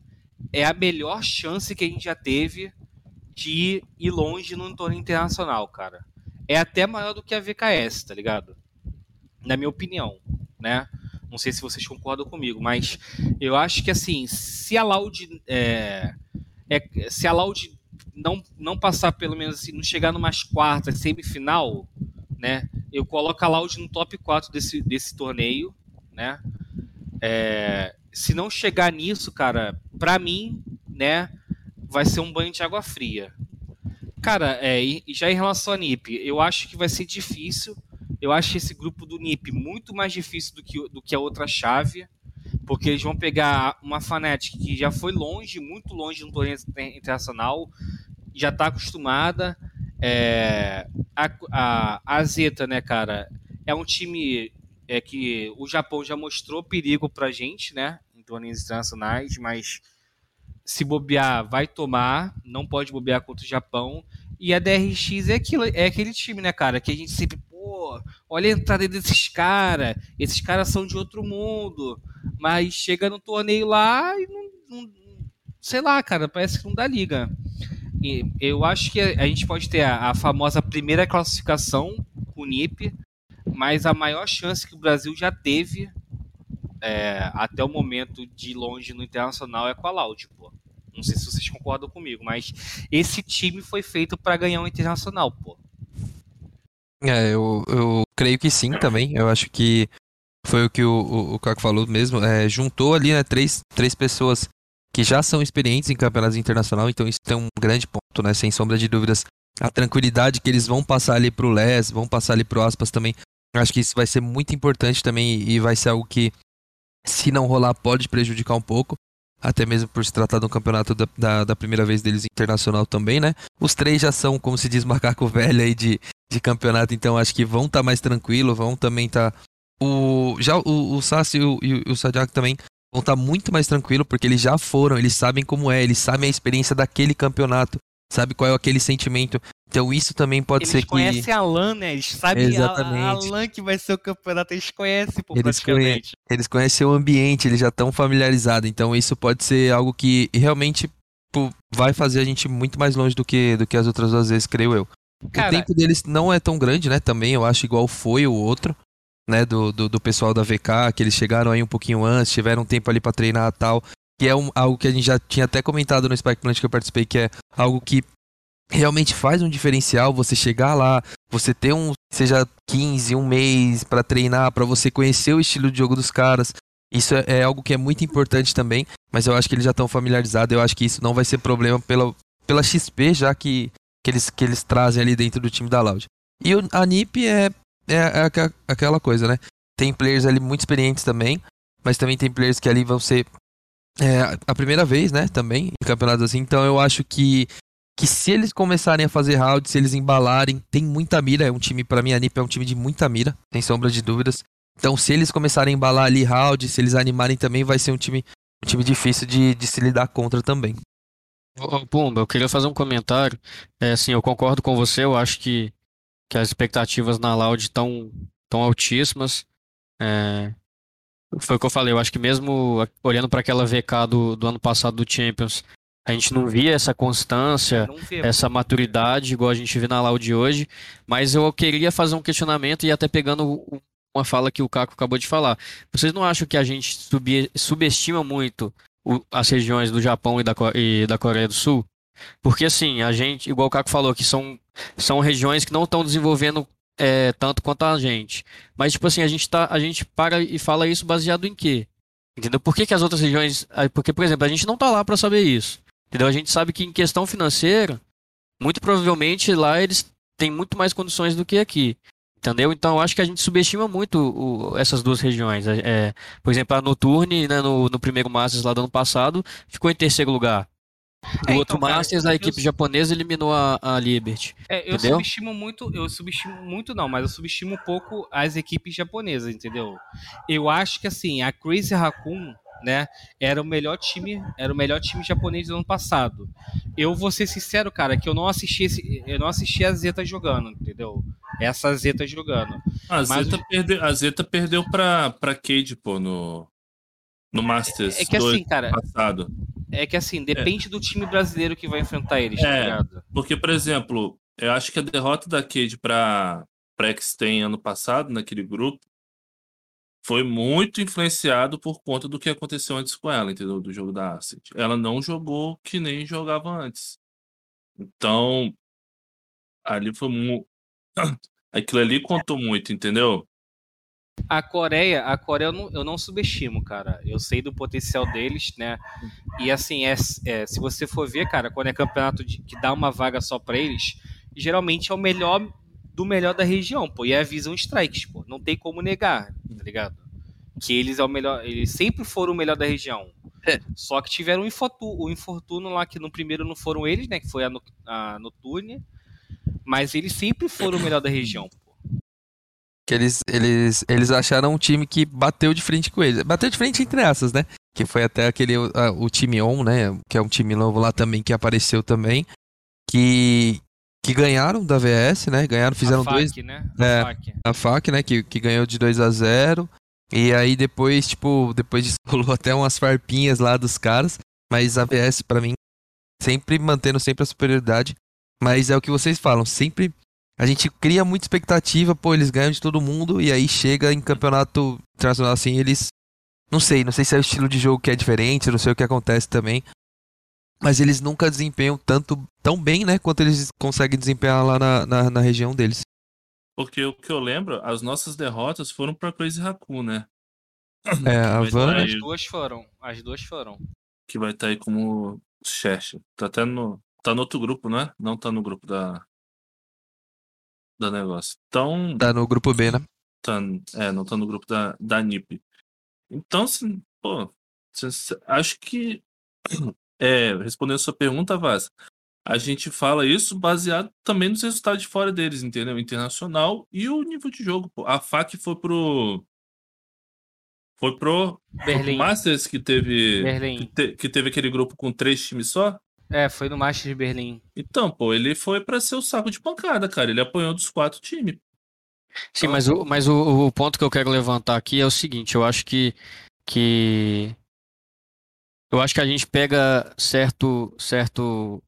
Speaker 1: é a melhor chance que a gente já teve de ir longe no torneio internacional, cara. É até maior do que a VKS, tá ligado? Na minha opinião, né? Não sei se vocês concordam comigo, mas eu acho que assim, se a Loud é, é- se a Loud não, não passar pelo menos assim, não chegar numas quartas, semifinal, né? Eu coloco a Loud no top 4 desse, desse torneio, né? É, se não chegar nisso, cara, pra mim, né, vai ser um banho de água fria. Cara, é, e já em relação a NIP, eu acho que vai ser difícil. Eu acho esse grupo do NIP muito mais difícil do que, do que a outra chave, porque eles vão pegar uma Fnatic que já foi longe, muito longe no torneio inter- internacional, já está acostumada. É, a, a, a Zeta, né, cara, é um time é que o Japão já mostrou perigo pra gente, né, em torneios internacionais, mas se bobear, vai tomar, não pode bobear contra o Japão. E a DRX é, aquilo, é aquele time, né, cara, que a gente sempre, pô, olha a entrada desses caras, esses caras são de outro mundo, mas chega no torneio lá e não, não- sei lá, cara, parece que não dá liga. E eu acho que a gente pode ter a, a famosa primeira classificação com o NIP, mas a maior chance que o Brasil já teve é, até o momento de longe no internacional é com a Loud, pô. Não sei se vocês concordam comigo, mas esse time foi feito para ganhar um internacional, pô.
Speaker 2: É, eu, eu creio que sim também. Eu acho que foi o que o, o, o Caco falou mesmo. É, juntou ali né, três, três pessoas que já são experientes em campeonatos internacional, então isso tem um grande ponto, né? Sem sombra de dúvidas. A tranquilidade que eles vão passar ali pro Les, vão passar ali pro Aspas também. Acho que isso vai ser muito importante também e vai ser algo que, se não rolar, pode prejudicar um pouco. Até mesmo por se tratar de um campeonato da, da, da primeira vez deles internacional também, né? Os três já são, como se diz, macaco velho aí de, de campeonato, então acho que vão estar tá mais tranquilo, vão também estar. Tá... O, já o, o Sassi e o, e o Sadiak também vão estar tá muito mais tranquilo, porque eles já foram, eles sabem como é, eles sabem a experiência daquele campeonato, sabe qual é aquele sentimento. Então isso também pode
Speaker 1: eles
Speaker 2: ser que.
Speaker 1: Eles conhecem a LAN, né? Eles sabem
Speaker 2: Exatamente.
Speaker 1: a, a LAN que vai ser o campeonato, eles conhecem, pô,
Speaker 2: Eles
Speaker 1: praticamente.
Speaker 2: Eles conhecem o ambiente, eles já estão familiarizados. Então isso pode ser algo que realmente pô, vai fazer a gente muito mais longe do que, do que as outras duas vezes, creio eu.
Speaker 1: Cara,
Speaker 2: o tempo deles não é tão grande, né? Também eu acho igual foi o outro, né? Do, do, do pessoal da VK, que eles chegaram aí um pouquinho antes, tiveram um tempo ali para treinar e tal. Que é um, algo que a gente já tinha até comentado no Spike Plant que eu participei, que é algo que realmente faz um diferencial você chegar lá, você ter um, seja 15, um mês para treinar, para você conhecer o estilo de jogo dos caras. Isso é, é, algo que é muito importante também, mas eu acho que eles já estão familiarizados, eu acho que isso não vai ser problema pela, pela XP já que, que, eles, que eles trazem ali dentro do time da Loud. E o, a NiP é, é, é aquela coisa, né? Tem players ali muito experientes também, mas também tem players que ali vão ser é, a primeira vez, né? Também, em campeonatos assim, então eu acho que que se eles começarem a fazer round, se eles embalarem, tem muita mira. É um time, para mim, a NiP é um time de muita mira, sem sombra de dúvidas. Então, se eles começarem a embalar ali round, se eles animarem também, vai ser um time, um time difícil de, de se lidar contra também.
Speaker 4: Ô, Pumba, eu queria fazer um comentário. É, assim, eu concordo com você, eu acho que, que as expectativas na Loud estão tão altíssimas. É, foi o que eu falei, eu acho que mesmo olhando para aquela VK do, do ano passado do Champions, a gente não via essa constância, essa maturidade igual a gente vê na Loud hoje, mas eu queria fazer um questionamento e até pegando uma fala que o Caco acabou de falar. Vocês não acham que a gente subestima muito o, as regiões do Japão e da, e da Coreia do Sul? Porque assim, a gente, igual o Caco falou, que são, são regiões que não estão desenvolvendo é, tanto quanto a gente. Mas, tipo assim, a gente, tá, a gente para e fala isso baseado em quê? Entendeu? Por que, que as outras regiões. Porque, por exemplo, a gente não tá lá para saber isso. Entendeu? A gente sabe que em questão financeira, muito provavelmente lá eles têm muito mais condições do que aqui. Entendeu? Então, acho que a gente subestima muito o, essas duas regiões. É, é por exemplo, a Noturne, né, no, no primeiro Masters lá do ano passado, ficou em terceiro lugar. No é, outro então, Masters, a equipe eu... japonesa eliminou a, a Liberty.
Speaker 1: É, eu entendeu? subestimo muito, eu subestimo muito não, mas eu subestimo um pouco as equipes japonesas, entendeu? Eu acho que assim, a Crazy Raccoon né? Era o melhor time, era o melhor time japonês do ano passado. Eu vou ser sincero, cara, que eu não assisti esse, eu não assisti a Zeta jogando, entendeu? Essa Zeta jogando.
Speaker 3: A Zeta, Mas... perdeu, a Zeta perdeu pra, pra Cade, pô, no, no Masters
Speaker 1: é, é que assim, cara, passado. É que assim, depende é. do time brasileiro que vai enfrentar eles, tá
Speaker 3: é, tá Porque, por exemplo, eu acho que a derrota da Cade pra, pra X-Ten ano passado, naquele grupo, foi muito influenciado por conta do que aconteceu antes com ela, entendeu? Do jogo da Acid. Ela não jogou que nem jogava antes. Então, ali foi muito. Aquilo ali contou muito, entendeu?
Speaker 1: A Coreia, a Coreia eu não, eu não, subestimo, cara. Eu sei do potencial deles, né? E assim, é, é se você for ver, cara, quando é campeonato de, que dá uma vaga só pra eles, geralmente é o melhor do melhor da região, pô. E é a Vision Strikes, pô. Não tem como negar, tá ligado? Que eles é o melhor. Eles sempre foram o melhor da região. É. Só que tiveram o infortúnio lá, que no primeiro não foram eles, né? Que foi a, no, a Noturne. Mas eles sempre foram o melhor da região.
Speaker 2: Que eles, eles, eles acharam um time que bateu de frente com eles. Bateu de frente entre essas, né? Que foi até aquele. o time On, né? Que é um time novo lá também que apareceu também. Que, que ganharam da VS, né? Ganharam, fizeram a FAC, dois. Né? A é, FAC. A FAC, né? Que, que ganhou de 2 a 0 E aí depois, tipo, depois disso rolou até umas farpinhas lá dos caras. Mas a VS, para mim, sempre mantendo sempre a superioridade. Mas é o que vocês falam, sempre a gente cria muita expectativa, pô, eles ganham de todo mundo, e aí chega em campeonato internacional assim, eles. Não sei, não sei se é o estilo de jogo que é diferente, não sei o que acontece também mas eles nunca desempenham tanto tão bem, né, quanto eles conseguem desempenhar lá na, na, na região deles.
Speaker 3: Porque o que eu lembro, as nossas derrotas foram para Crazy Raccoon, né?
Speaker 2: É, a Van...
Speaker 1: As duas foram, as duas foram.
Speaker 3: Que vai estar tá aí como Chester. Tá até no. Tá no outro grupo, né? Não tá no grupo da. Da negócio. Então.
Speaker 2: Tá no grupo B, né?
Speaker 3: Tá, é, não tá no grupo da, da NIP. Então, assim, pô, acho que é, respondendo a sua pergunta, Vaz, a gente fala isso baseado também nos resultados de fora deles, entendeu? Internacional e o nível de jogo. Pô. A FAC foi pro. Foi pro, Berlim. Foi pro Masters que teve. Berlim. Que, te, que, teve aquele grupo com três times só?
Speaker 1: É, foi no Masters de Berlim.
Speaker 3: Então, pô, ele foi para ser o saco de pancada, cara. Ele apanhou dos quatro times.
Speaker 4: Sim, então, mas, o, mas o, o ponto que eu quero levantar aqui é o seguinte: eu acho que. que eu acho que a gente pega certo, certo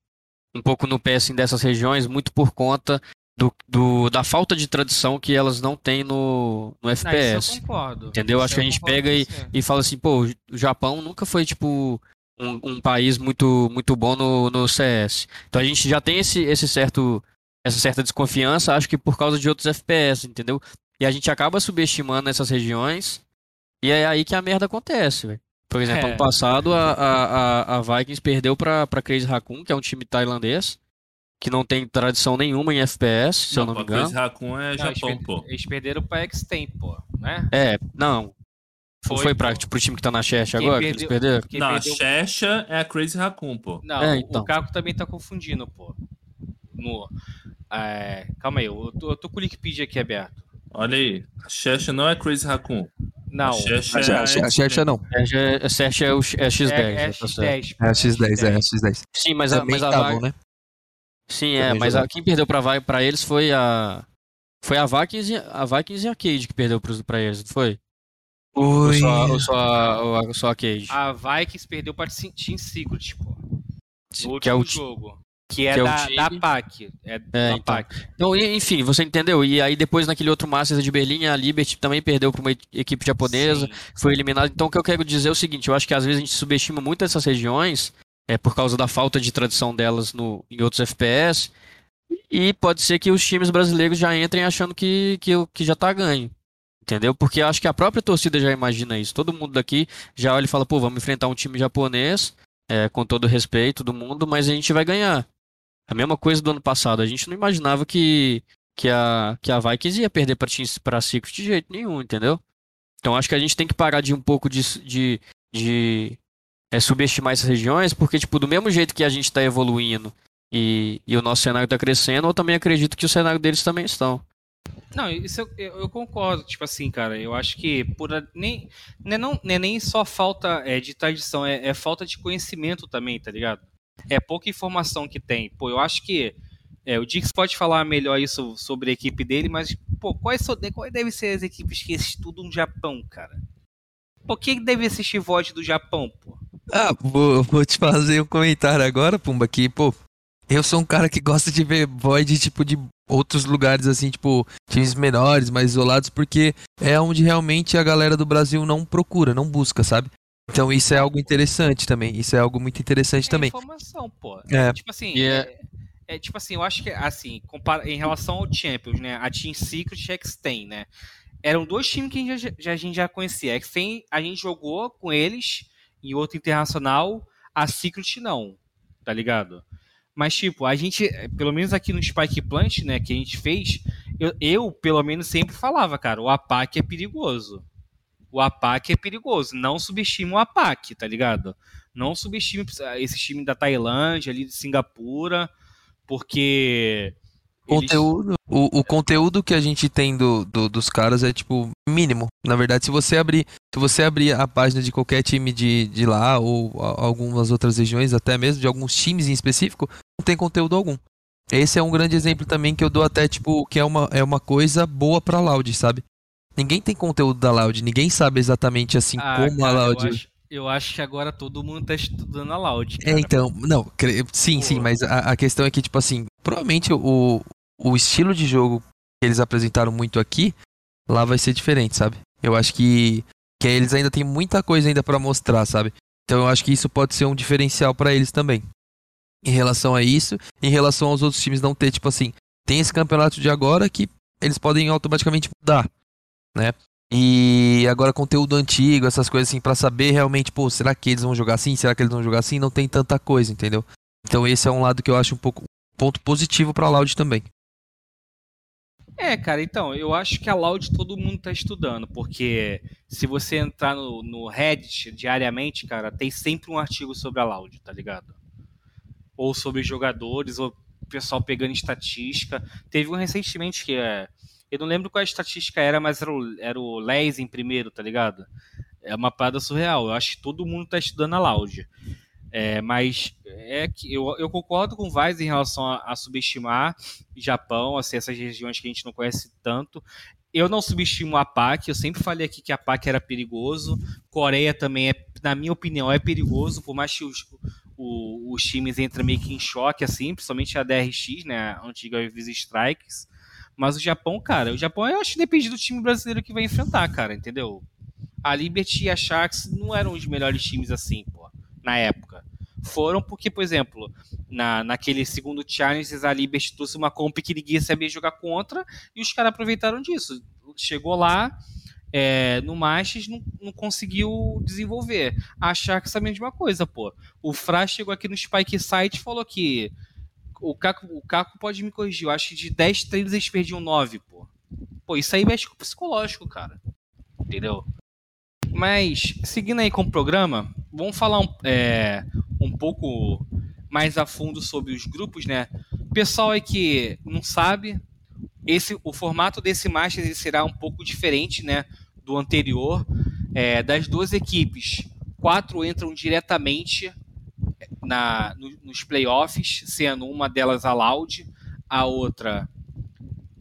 Speaker 4: um pouco no pé assim, dessas regiões muito por conta do, do, da falta de tradição que elas não têm no, no FPS.
Speaker 1: Não, eu concordo.
Speaker 4: Entendeu?
Speaker 1: Isso
Speaker 4: acho que a gente pega e, e fala assim, pô, o Japão nunca foi tipo um, um país muito, muito bom no, no CS. Então a gente já tem esse, esse certo, essa certa desconfiança, acho que por causa de outros FPS, entendeu? E a gente acaba subestimando essas regiões e é aí que a merda acontece, velho. Por exemplo, é. ano passado a, a, a Vikings perdeu para Crazy Raccoon, que é um time tailandês, que não tem tradição nenhuma em FPS, se não, eu não me engano. Crazy
Speaker 3: Raccoon é Japão,
Speaker 1: eles,
Speaker 3: pô.
Speaker 1: Eles perderam pra X-Tem, pô, né?
Speaker 4: É, não. Foi, foi pra, tipo, pro time que tá na Chesha agora, perdeu, que eles perderam?
Speaker 3: Não,
Speaker 4: perdeu...
Speaker 3: a Chesha é a Crazy Raccoon, pô.
Speaker 1: Não, é, então. o Caco também tá confundindo, pô. No, é, calma aí, eu tô, eu tô com o Wikipedia aqui aberto.
Speaker 3: Olha aí, a Chesha não é Crazy Raccoon.
Speaker 1: Não,
Speaker 3: A Xerxes
Speaker 2: A
Speaker 3: é
Speaker 2: Xer- a Xerxes não.
Speaker 4: É, Xerxes é, o X- é X10.
Speaker 1: é, é
Speaker 4: tá certo.
Speaker 1: X10.
Speaker 2: É a X10, é a X10.
Speaker 4: Sim, mas a,
Speaker 2: Também
Speaker 4: mas a
Speaker 2: estavam,
Speaker 4: vaga-
Speaker 2: né?
Speaker 4: Sim, é,
Speaker 2: Também
Speaker 4: mas a, quem perdeu pra, pra eles foi a. Foi a Vikings, e, a Vikings e a Cade que perdeu pros, pra eles, não foi? Ou
Speaker 2: Oi.
Speaker 4: só, ou só, a- ou a- só a Cade?
Speaker 1: A Vikings perdeu para Team Secret, pô. No
Speaker 4: que é
Speaker 1: último
Speaker 4: o
Speaker 1: jogo. Que é,
Speaker 4: que é
Speaker 1: da, da PAC. É, da
Speaker 4: então.
Speaker 1: PAC.
Speaker 4: Então, enfim, você entendeu? E aí depois naquele outro Masters de Berlim, a Liberty também perdeu pra uma equipe japonesa,
Speaker 1: Sim.
Speaker 4: foi eliminada. Então o que eu quero dizer é o seguinte, eu acho que às vezes a gente subestima muito essas regiões, é por causa da falta de tradição delas no, em outros FPS, e pode ser que os times brasileiros já entrem achando que, que, que já tá ganho. Entendeu? Porque acho que a própria torcida já imagina isso. Todo mundo daqui já olha e fala, pô, vamos enfrentar um time japonês, é, com todo o respeito do mundo, mas a gente vai ganhar. A mesma coisa do ano passado. A gente não imaginava que, que, a, que a Vikings ia perder Team- pra Secret de jeito nenhum, entendeu? Então acho que a gente tem que parar de um pouco de, de, de é, subestimar essas regiões, porque, tipo, do mesmo jeito que a gente tá evoluindo e, e o nosso cenário tá crescendo, eu também acredito que o cenário deles também estão.
Speaker 1: Não, isso eu, eu, concordo. Tipo assim, cara, eu acho que por a- nem, não, é não, não é nem só falta é, de tradição, é, é falta de conhecimento também, tá ligado? É pouca informação que tem. Pô, eu acho que é, o Dix pode falar melhor isso sobre a equipe dele, mas, pô, quais, quais devem ser as equipes que estudam Japão, cara? Por que deve assistir VOD do Japão, pô?
Speaker 2: Ah, vou, vou te fazer um comentário agora, Pumba, que, pô, eu sou um cara que gosta de ver Void, tipo, de outros lugares, assim, tipo, times menores, mais isolados, porque é onde realmente a galera do Brasil não procura, não busca, sabe? Então isso é algo interessante também, isso é algo muito interessante
Speaker 1: É
Speaker 2: também.
Speaker 1: informação, pô.
Speaker 2: É.
Speaker 1: Tipo assim,
Speaker 4: E é-
Speaker 1: é, é tipo assim, eu acho que assim, compara, em relação ao Champions, né? A Team Secret e a X-Ten, né? Eram dois times que a gente já, já- a gente já conhecia. A X-Ten a gente jogou com eles em outro internacional, a Secret não, tá ligado? Mas, tipo, a gente, pelo menos aqui no Spike Plant, né, que a gente fez, eu, eu, pelo menos, sempre falava, cara, o APAC é perigoso. O APAC é perigoso. Não subestime o APAC, tá ligado? Não subestime esse time da Tailândia, ali de Singapura, porque.
Speaker 2: Conteúdo, o, o conteúdo que a gente tem do, do- dos caras é tipo mínimo. Na verdade, se você abrir, se você abrir a página de qualquer time de, de lá ou a- algumas outras regiões, até mesmo de alguns times em específico, não tem conteúdo algum. Esse é um grande exemplo também que eu dou até tipo que é uma, é uma coisa boa pra Loud, sabe? Ninguém tem conteúdo da Loud, ninguém sabe exatamente assim
Speaker 1: Ah,
Speaker 2: como a
Speaker 1: cara,
Speaker 2: Loud.
Speaker 1: Eu acho, eu acho que agora todo mundo tá estudando a Loud.
Speaker 2: É,
Speaker 1: cara.
Speaker 2: então, não, sim, sim,
Speaker 1: Pô.
Speaker 2: mas a, a questão é que, tipo assim, provavelmente o, o estilo de jogo que eles apresentaram muito aqui, lá vai ser diferente, sabe? Eu acho que, que eles ainda têm muita coisa ainda pra mostrar, sabe? Então eu acho que isso pode ser um diferencial pra eles também. Em relação a isso, em relação aos outros times não ter, tipo assim, tem esse campeonato de agora que eles podem automaticamente mudar, né? E agora conteúdo antigo, essas coisas assim, pra saber realmente, pô, será que eles vão jogar assim? Será que eles vão jogar assim? Não tem tanta coisa, entendeu? Então esse é um lado que eu acho um pouco ponto positivo pra Loud também.
Speaker 1: É, cara, então, eu acho que a Loud todo mundo tá estudando, porque se você entrar no, no Reddit diariamente, cara, tem sempre um artigo sobre a Loud, tá ligado? Ou sobre jogadores, ou pessoal pegando estatística. Teve um recentemente que é. Eu não lembro qual a estatística era, mas era o, era o Les em primeiro, tá ligado? É uma parada surreal. Eu acho que todo mundo tá estudando a Loud. É, mas é que eu, eu concordo com o Vaz em relação a, a subestimar Japão, assim, essas regiões que a gente não conhece tanto. Eu não subestimo a PAC, eu sempre falei aqui que a PAC era perigoso. Coreia também é, na minha opinião, é perigoso, por mais que os, o- os times entrem meio que em choque, assim, principalmente a DRX, né, a antiga Visa Strikes. Mas o Japão, cara, o Japão eu acho que depende do time brasileiro que vai enfrentar, cara, entendeu? A Liberty e a Sharks não eram os melhores times assim, pô, na época. Foram porque, por exemplo, na, naquele segundo Challenge, a Liberty trouxe uma comp que ninguém sabia jogar contra e os caras aproveitaram disso. Chegou lá, é, no Masters, não, não conseguiu desenvolver. A Sharks é a mesma coisa, pô. O Fra chegou aqui no Spike Site e falou que o Caco, o Caco pode me corrigir. Eu acho que de 10 treinos eles perdiam 9, pô. Pô, isso aí mexe com o psicológico, cara. Entendeu? Mas, seguindo aí com o programa, vamos falar um, é, um pouco mais a fundo sobre os grupos, né? Pessoal aí que não sabe, esse, o formato desse Masters será um pouco diferente, né? Do anterior. É, das duas equipes, quatro entram diretamente na, no, nos playoffs, sendo uma delas a Loud, a outra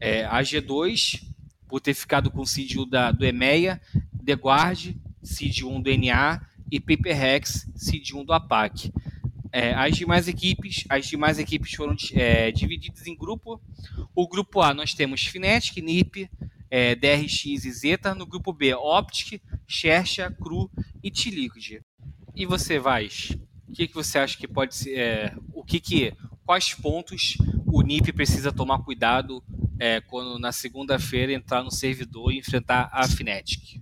Speaker 1: é, a G2, por ter ficado com o 1 da, do EMEA, The Guard, seed 1 do NA e Paper Rex, seed 1 do APAC. É, as demais equipes, as demais equipes foram é, divididas em grupo. O grupo A nós temos Fnatic, NiP, é, DRX e Zeta. No grupo B, Optic, Xerxa, Cru e T-Liquid. E você, Vaz? O que, que você acha que pode ser? É, o que que, quais pontos o NiP precisa tomar cuidado é, quando na segunda-feira entrar no servidor e enfrentar a Fnatic?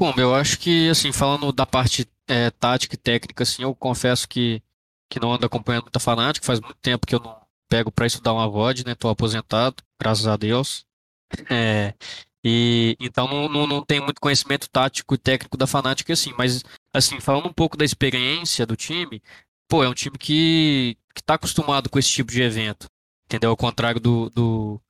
Speaker 4: Bom, eu acho que, assim, falando da parte é, tática e técnica, assim, eu confesso que, que não ando acompanhando muita fanática, faz muito tempo que eu não pego para estudar uma VOD, né? Tô aposentado, graças a Deus. É, e então não, não, não tenho muito conhecimento tático e técnico da Fnatic assim, mas assim, falando um pouco da experiência do time, pô, é um time que, que tá acostumado com esse tipo de evento, entendeu? Ao contrário do, do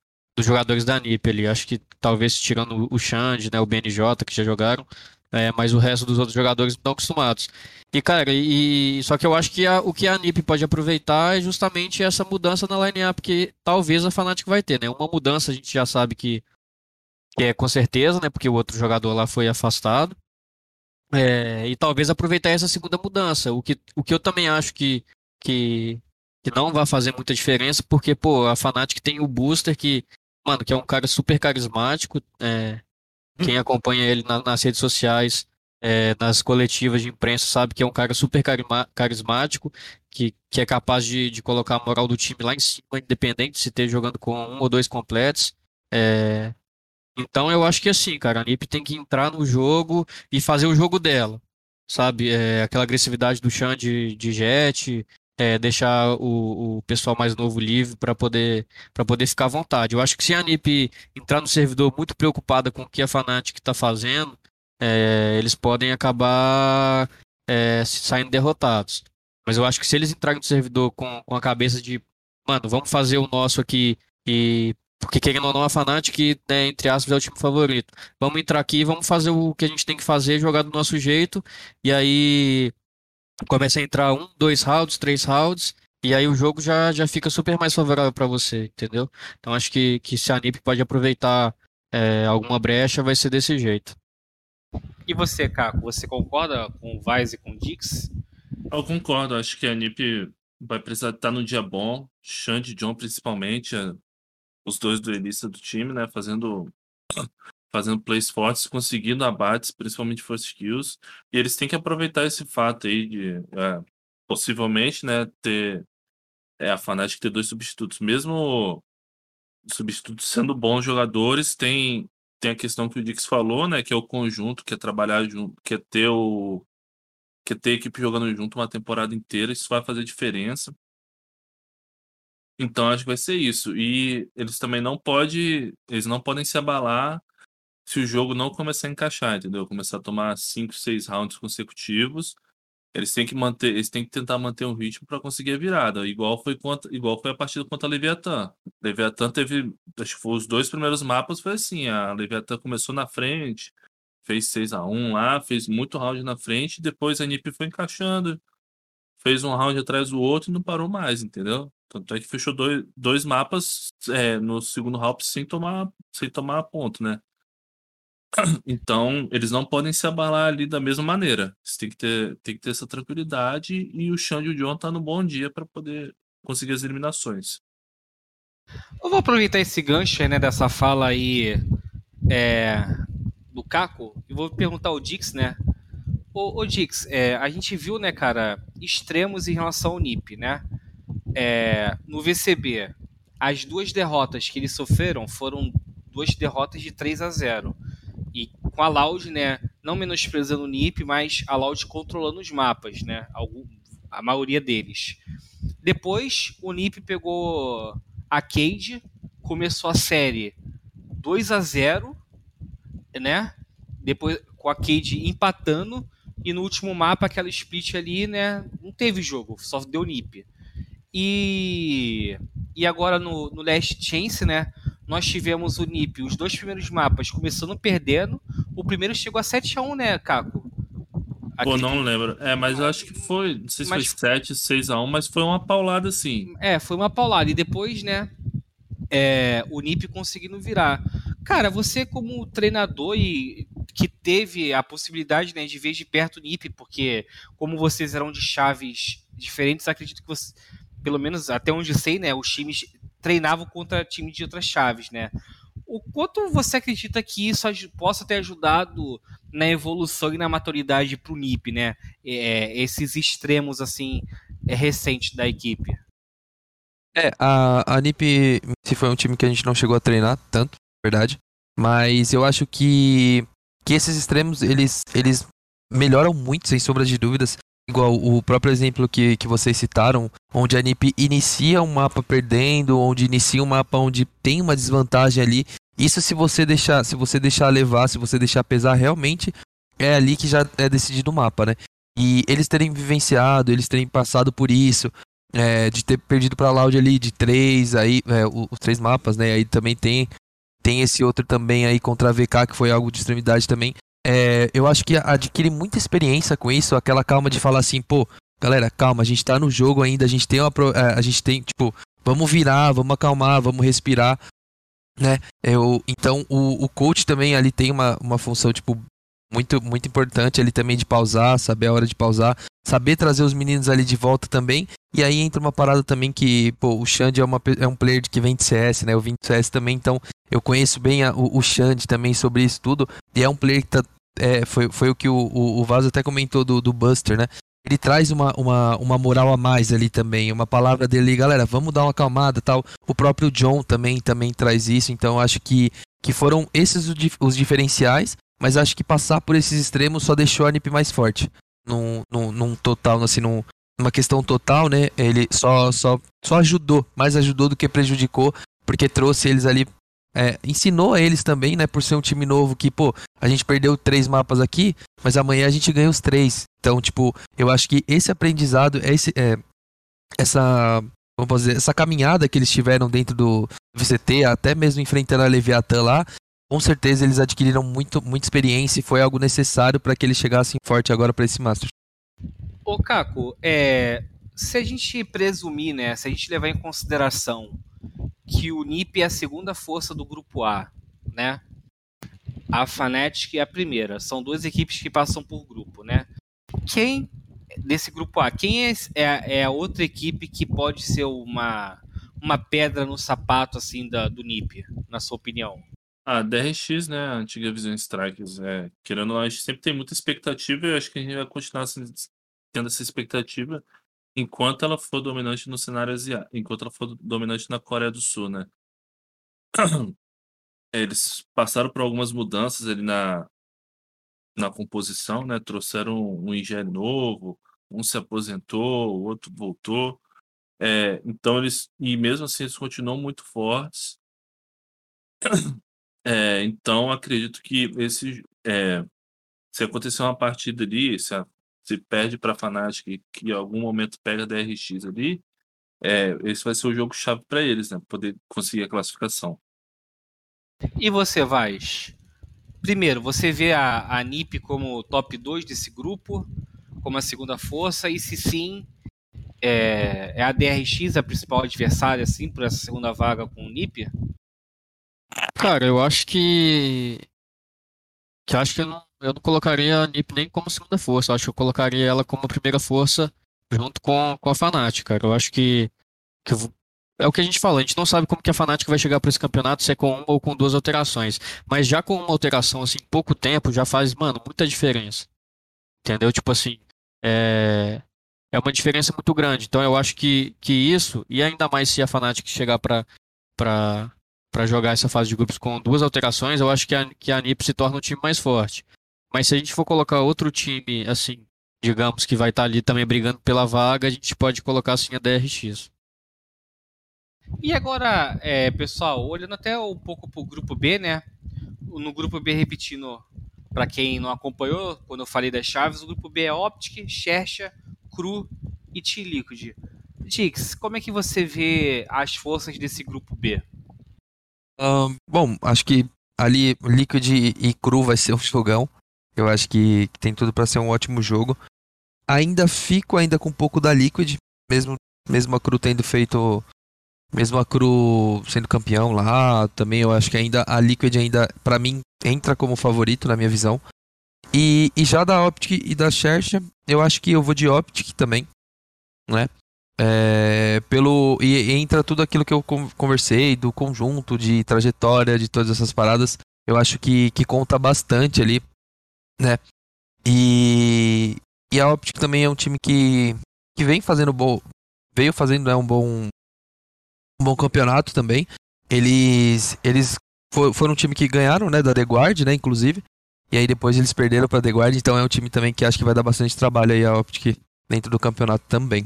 Speaker 4: dos jogadores da NiP ali. Acho que talvez tirando o Xande, né, o BNJ, que já jogaram, é, mas o resto dos outros jogadores estão acostumados. E, cara, e, só que eu acho que a, o que a NiP pode aproveitar é justamente essa mudança na line-up que talvez a Fnatic vai ter, né? Uma mudança a gente já sabe que, que é com certeza, né? Porque o outro jogador lá foi afastado. É, e talvez aproveitar essa segunda mudança. O que, o que eu também acho que, que, que não vai fazer muita diferença, porque, pô, a Fnatic tem o Booster que mano, que é um cara super carismático. É, quem acompanha ele na, nas redes sociais, é, nas coletivas de imprensa, sabe que é um cara super carismático, que, que é capaz de, de colocar a moral do time lá em cima, independente de se ter jogando com um ou dois completos. É, então eu acho que assim, cara, a NiP tem que entrar no jogo e fazer o jogo dela. Sabe, é, aquela agressividade do Chan de, de jet, é, deixar o, o, pessoal mais novo livre para poder, poder ficar à vontade. Eu acho que se a NIP entrar no servidor muito preocupada com o que a Fnatic está fazendo, é, eles podem acabar é, saindo derrotados. Mas eu acho que se eles entrarem no servidor com, com a cabeça de, mano, vamos fazer o nosso aqui e porque querendo ou não, a Fnatic, né, entre aspas, é o time favorito. Vamos entrar aqui, vamos fazer o que a gente tem que fazer, jogar do nosso jeito, e aí começa a entrar um, dois rounds, três rounds, e aí o jogo já, já fica super mais favorável para você, entendeu? Então acho que, que se a NiP pode aproveitar é, alguma brecha, vai ser desse jeito.
Speaker 1: E você, Caco, você concorda com o Vice e com o Dix?
Speaker 3: Eu concordo, acho que a NiP vai precisar estar num dia bom, Xande e John principalmente, é, os dois duelistas do time, né, fazendo fazendo plays fortes, conseguindo abates, principalmente first kills, e eles têm que aproveitar esse fato aí de é, possivelmente, né, ter é, a Fnatic ter dois substitutos, mesmo substitutos sendo bons jogadores, tem tem a questão que o Dix falou, né, que é o conjunto, que é trabalhar junto, que é ter o que é ter equipe jogando junto uma temporada inteira, isso vai fazer diferença. Então acho que vai ser isso. E eles também não podem, eles não podem se abalar se o jogo não começar a encaixar, entendeu? Começar a tomar 5, 6 rounds consecutivos, eles têm que manter, eles têm que tentar manter um ritmo para conseguir a virada, igual foi contra, igual foi a partida contra a Leviatã. Leviatã teve, acho que foi os dois primeiros mapas foi assim, a Leviatã começou na frente, fez 6 a 1 lá, fez muito round na frente, depois a NiP foi encaixando, fez um round atrás do outro e não parou mais, entendeu? Tanto é que fechou dois, dois mapas é, no segundo round sem tomar, sem tomar ponto, né? Então, eles não podem se abalar ali da mesma maneira. Você tem que ter, tem que ter essa tranquilidade e o Xande e o John tá no bom dia para poder conseguir as eliminações.
Speaker 1: Eu vou aproveitar esse gancho né, dessa fala aí é, do Caco e vou perguntar ao Dix, né? Ô, ô Dix, é, a gente viu, né, cara, extremos em relação ao NIP, né? É, no VCB, as duas derrotas que eles sofreram foram duas derrotas de 3 a 0 e com a Loud, né, não menosprezando o NIP, mas a Loud controlando os mapas, né, algum, a maioria deles. Depois, o NIP pegou a Cade, começou a série 2 a 0 né, depois com a Cade empatando, e no último mapa, aquela split ali, né, não teve jogo, só deu NIP. E, e agora no, no Last Chance, né, nós tivemos o NIP, os dois primeiros mapas começando perdendo, o primeiro chegou a 7x1, né, Caco?
Speaker 3: Pô, não lembro. É, mas eu acho que foi. Não sei se mas... foi 7, 6x1, mas foi uma paulada assim.
Speaker 1: É, foi uma paulada. E depois, né? É, o NIP conseguindo virar. Cara, você como treinador e que teve a possibilidade né, de ver de perto o NIP, porque como vocês eram de chaves diferentes, acredito que você, pelo menos até onde sei, né, os times treinavam contra time de outras chaves, né? O quanto você acredita que isso possa ter ajudado na evolução e na maturidade para o NIP, né? É, esses extremos assim é, recentes da equipe.
Speaker 2: É, a, a NIP se foi um time que a gente não chegou a treinar tanto, verdade. Mas eu acho que, que esses extremos eles, eles melhoram muito, sem sombra de dúvidas. Igual o próprio exemplo que, que vocês citaram, onde a NIP inicia um mapa perdendo, onde inicia um mapa onde tem uma desvantagem ali. Isso se você deixar, se você deixar levar, se você deixar pesar, realmente é ali que já é decidido o mapa, né? E eles terem vivenciado, eles terem passado por isso, é, de ter perdido pra Loud ali de três, aí, é, os três mapas, né? Aí também tem, tem esse outro também aí contra a VK, que foi algo de extremidade também é, eu acho que adquire muita experiência com isso, aquela calma de falar assim, pô, galera, calma, a gente tá no jogo ainda, a gente tem uma. É, a gente tem, tipo, vamos virar, vamos acalmar, vamos respirar, né? Eu, então o, o coach também ali tem uma, uma função, tipo, muito, muito importante ali também de pausar, saber a hora de pausar, saber trazer os meninos ali de volta também. E aí entra uma parada também que, pô, o Xande é, uma, é um player que vem de CS, né? Eu vim de CS também, então eu conheço bem a, o, o Xande também sobre isso tudo. E é um player que tá, é, foi, foi o que o, o, o Vaz até comentou do, do Buster, né? Ele traz uma, uma, uma moral a mais ali também, uma palavra dele, galera, vamos dar uma acalmada tal. O próprio John também, também traz isso, então acho que, que foram esses os, os diferenciais mas acho que passar por esses extremos só deixou a NIP mais forte. Num, num, num total, assim, num, numa questão total, né? Ele só, só, só ajudou, mais ajudou do que prejudicou, porque trouxe eles ali. É, ensinou a eles também, né? Por ser um time novo que, pô, a gente perdeu três mapas aqui, mas amanhã a gente ganha os três. Então, tipo, eu acho que esse aprendizado, esse, é, essa, como dizer, essa caminhada que eles tiveram dentro do VCT, até mesmo enfrentando a Leviathan lá, com certeza eles adquiriram muito, muita experiência e foi algo necessário para que eles chegassem forte agora para esse Masters.
Speaker 1: Ô Caco, é, se a gente presumir, né, se a gente levar em consideração que o NIP é a segunda força do grupo A, né? A Fnatic é a primeira. São duas equipes que passam por grupo, né? Quem desse grupo A, quem é, é, é a outra equipe que pode ser uma, uma pedra no sapato assim da, do NIP, na sua opinião?
Speaker 3: A DRX, né, a antiga Vision Strikers, é, querendo ou não, a gente sempre tem muita expectativa e eu acho que a gente vai continuar tendo essa expectativa enquanto ela for dominante no cenário asiático, enquanto ela for dominante na Coreia do Sul, né. Eles passaram por algumas mudanças ali na, na composição, né, trouxeram um engenheiro novo, um se aposentou, o outro voltou. É, então eles, e mesmo assim eles continuam muito fortes. É, então acredito que esse, é, se acontecer uma partida ali, se, a, se perde para a Fnatic que em algum momento pega a DRX ali, é, esse vai ser o jogo chave para eles, né? Poder conseguir a classificação.
Speaker 1: E você, Vaz? Primeiro, você vê a, a NiP como top 2 desse grupo, como a segunda força, e se sim, é, é a DRX a principal adversária, assim, por essa segunda vaga com o NiP?
Speaker 4: Cara, eu acho que. Que acho que eu não, eu não colocaria a NiP nem como segunda força. Eu acho que eu colocaria ela como primeira força junto com, com a Fnatic, cara. Eu acho que, que é o que a gente fala, a gente não sabe como que a Fnatic vai chegar para esse campeonato, se é com uma ou com duas alterações. Mas já com uma alteração, assim, pouco tempo, já faz, mano, muita diferença. Entendeu? Tipo assim, é, é uma diferença muito grande. Então eu acho que, que isso, e ainda mais se a Fnatic chegar para para jogar essa fase de grupos com duas alterações, eu acho que a, que a NIP se torna um time mais forte. Mas se a gente for colocar outro time, assim, digamos que vai estar tá ali também brigando pela vaga, a gente pode colocar assim a DRX.
Speaker 1: E agora, é, pessoal, olhando até um pouco para o grupo B, né? No grupo B, repetindo, para quem não acompanhou, quando eu falei das chaves, o grupo B é Optic, Xerxa, Cru e T-Liquid. Dix, como é que você vê as forças desse grupo B?
Speaker 2: Bom, acho que ali Liquid e Cru vai ser um jogão. Eu acho que, que tem tudo para ser um ótimo jogo. Ainda fico ainda com um pouco da Liquid, mesmo, mesmo a Cru tendo feito. Mesmo a Cru sendo campeão lá, também eu acho que ainda a Liquid ainda, para mim, entra como favorito na minha visão. E, e já da Optic e da Xerxia, eu acho que eu vou de Optic também, né? É, pelo e, entra tudo aquilo que eu conversei do conjunto de trajetória de todas essas paradas eu acho que, que conta bastante ali né? E, e a Optic também é um time que, que vem fazendo bom veio fazendo né, um bom um bom campeonato também. Eles eles for, foram um time que ganharam né da The Guard né inclusive e aí depois eles perderam para The Guard então é um time também que acho que vai dar bastante trabalho aí a Optic dentro do campeonato também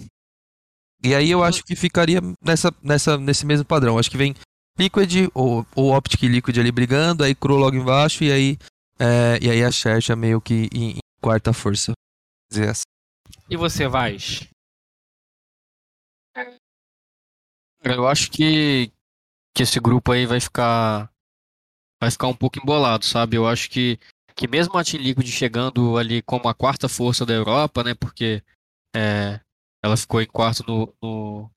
Speaker 2: e aí eu acho que ficaria nessa, nessa, nesse mesmo padrão. Acho que vem Liquid ou, ou Optic Liquid ali brigando, aí Cru logo embaixo e aí, é, e aí a Xerxa meio que em, em quarta força.
Speaker 1: Assim. E você, Vaz?
Speaker 4: Eu acho que, que esse grupo aí vai ficar vai ficar um pouco embolado, sabe? Eu acho que, que mesmo a Team Liquid chegando ali como a quarta força da Europa, né? Porque é, ela ficou em quarto no, no,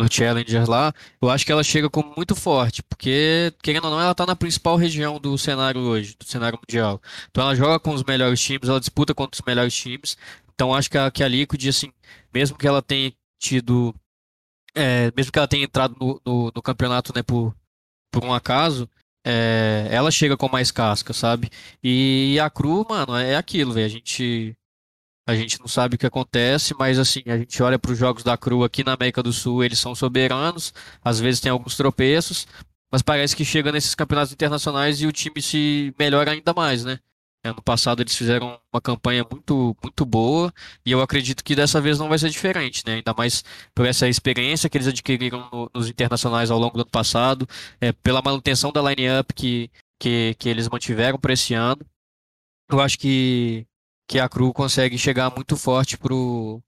Speaker 4: no Challenger lá. Eu acho que ela chega como muito forte, porque, querendo ou não, ela está na principal região do cenário hoje, do cenário mundial. Então ela joga com os melhores times, ela disputa contra os melhores times. Então acho que a, que a Liquid, assim, mesmo que ela tenha tido. É, mesmo que ela tenha entrado no, no, no campeonato né, por, por um acaso, é, ela chega com mais casca, sabe? E, a Cru, mano, é aquilo, velho. A gente a gente não sabe o que acontece, mas assim, a gente olha para os jogos da Cru aqui na América do Sul, eles são soberanos, às vezes tem alguns tropeços, mas parece que chega nesses campeonatos internacionais e o time se melhora ainda mais, né? Ano passado eles fizeram uma campanha muito, muito boa e eu acredito que dessa vez não vai ser diferente, né? Ainda mais por essa experiência que eles adquiriram no, nos internacionais ao longo do ano passado, é, pela manutenção da line-up que, que, que eles mantiveram para esse ano. Eu acho que que a Cru consegue chegar muito forte pro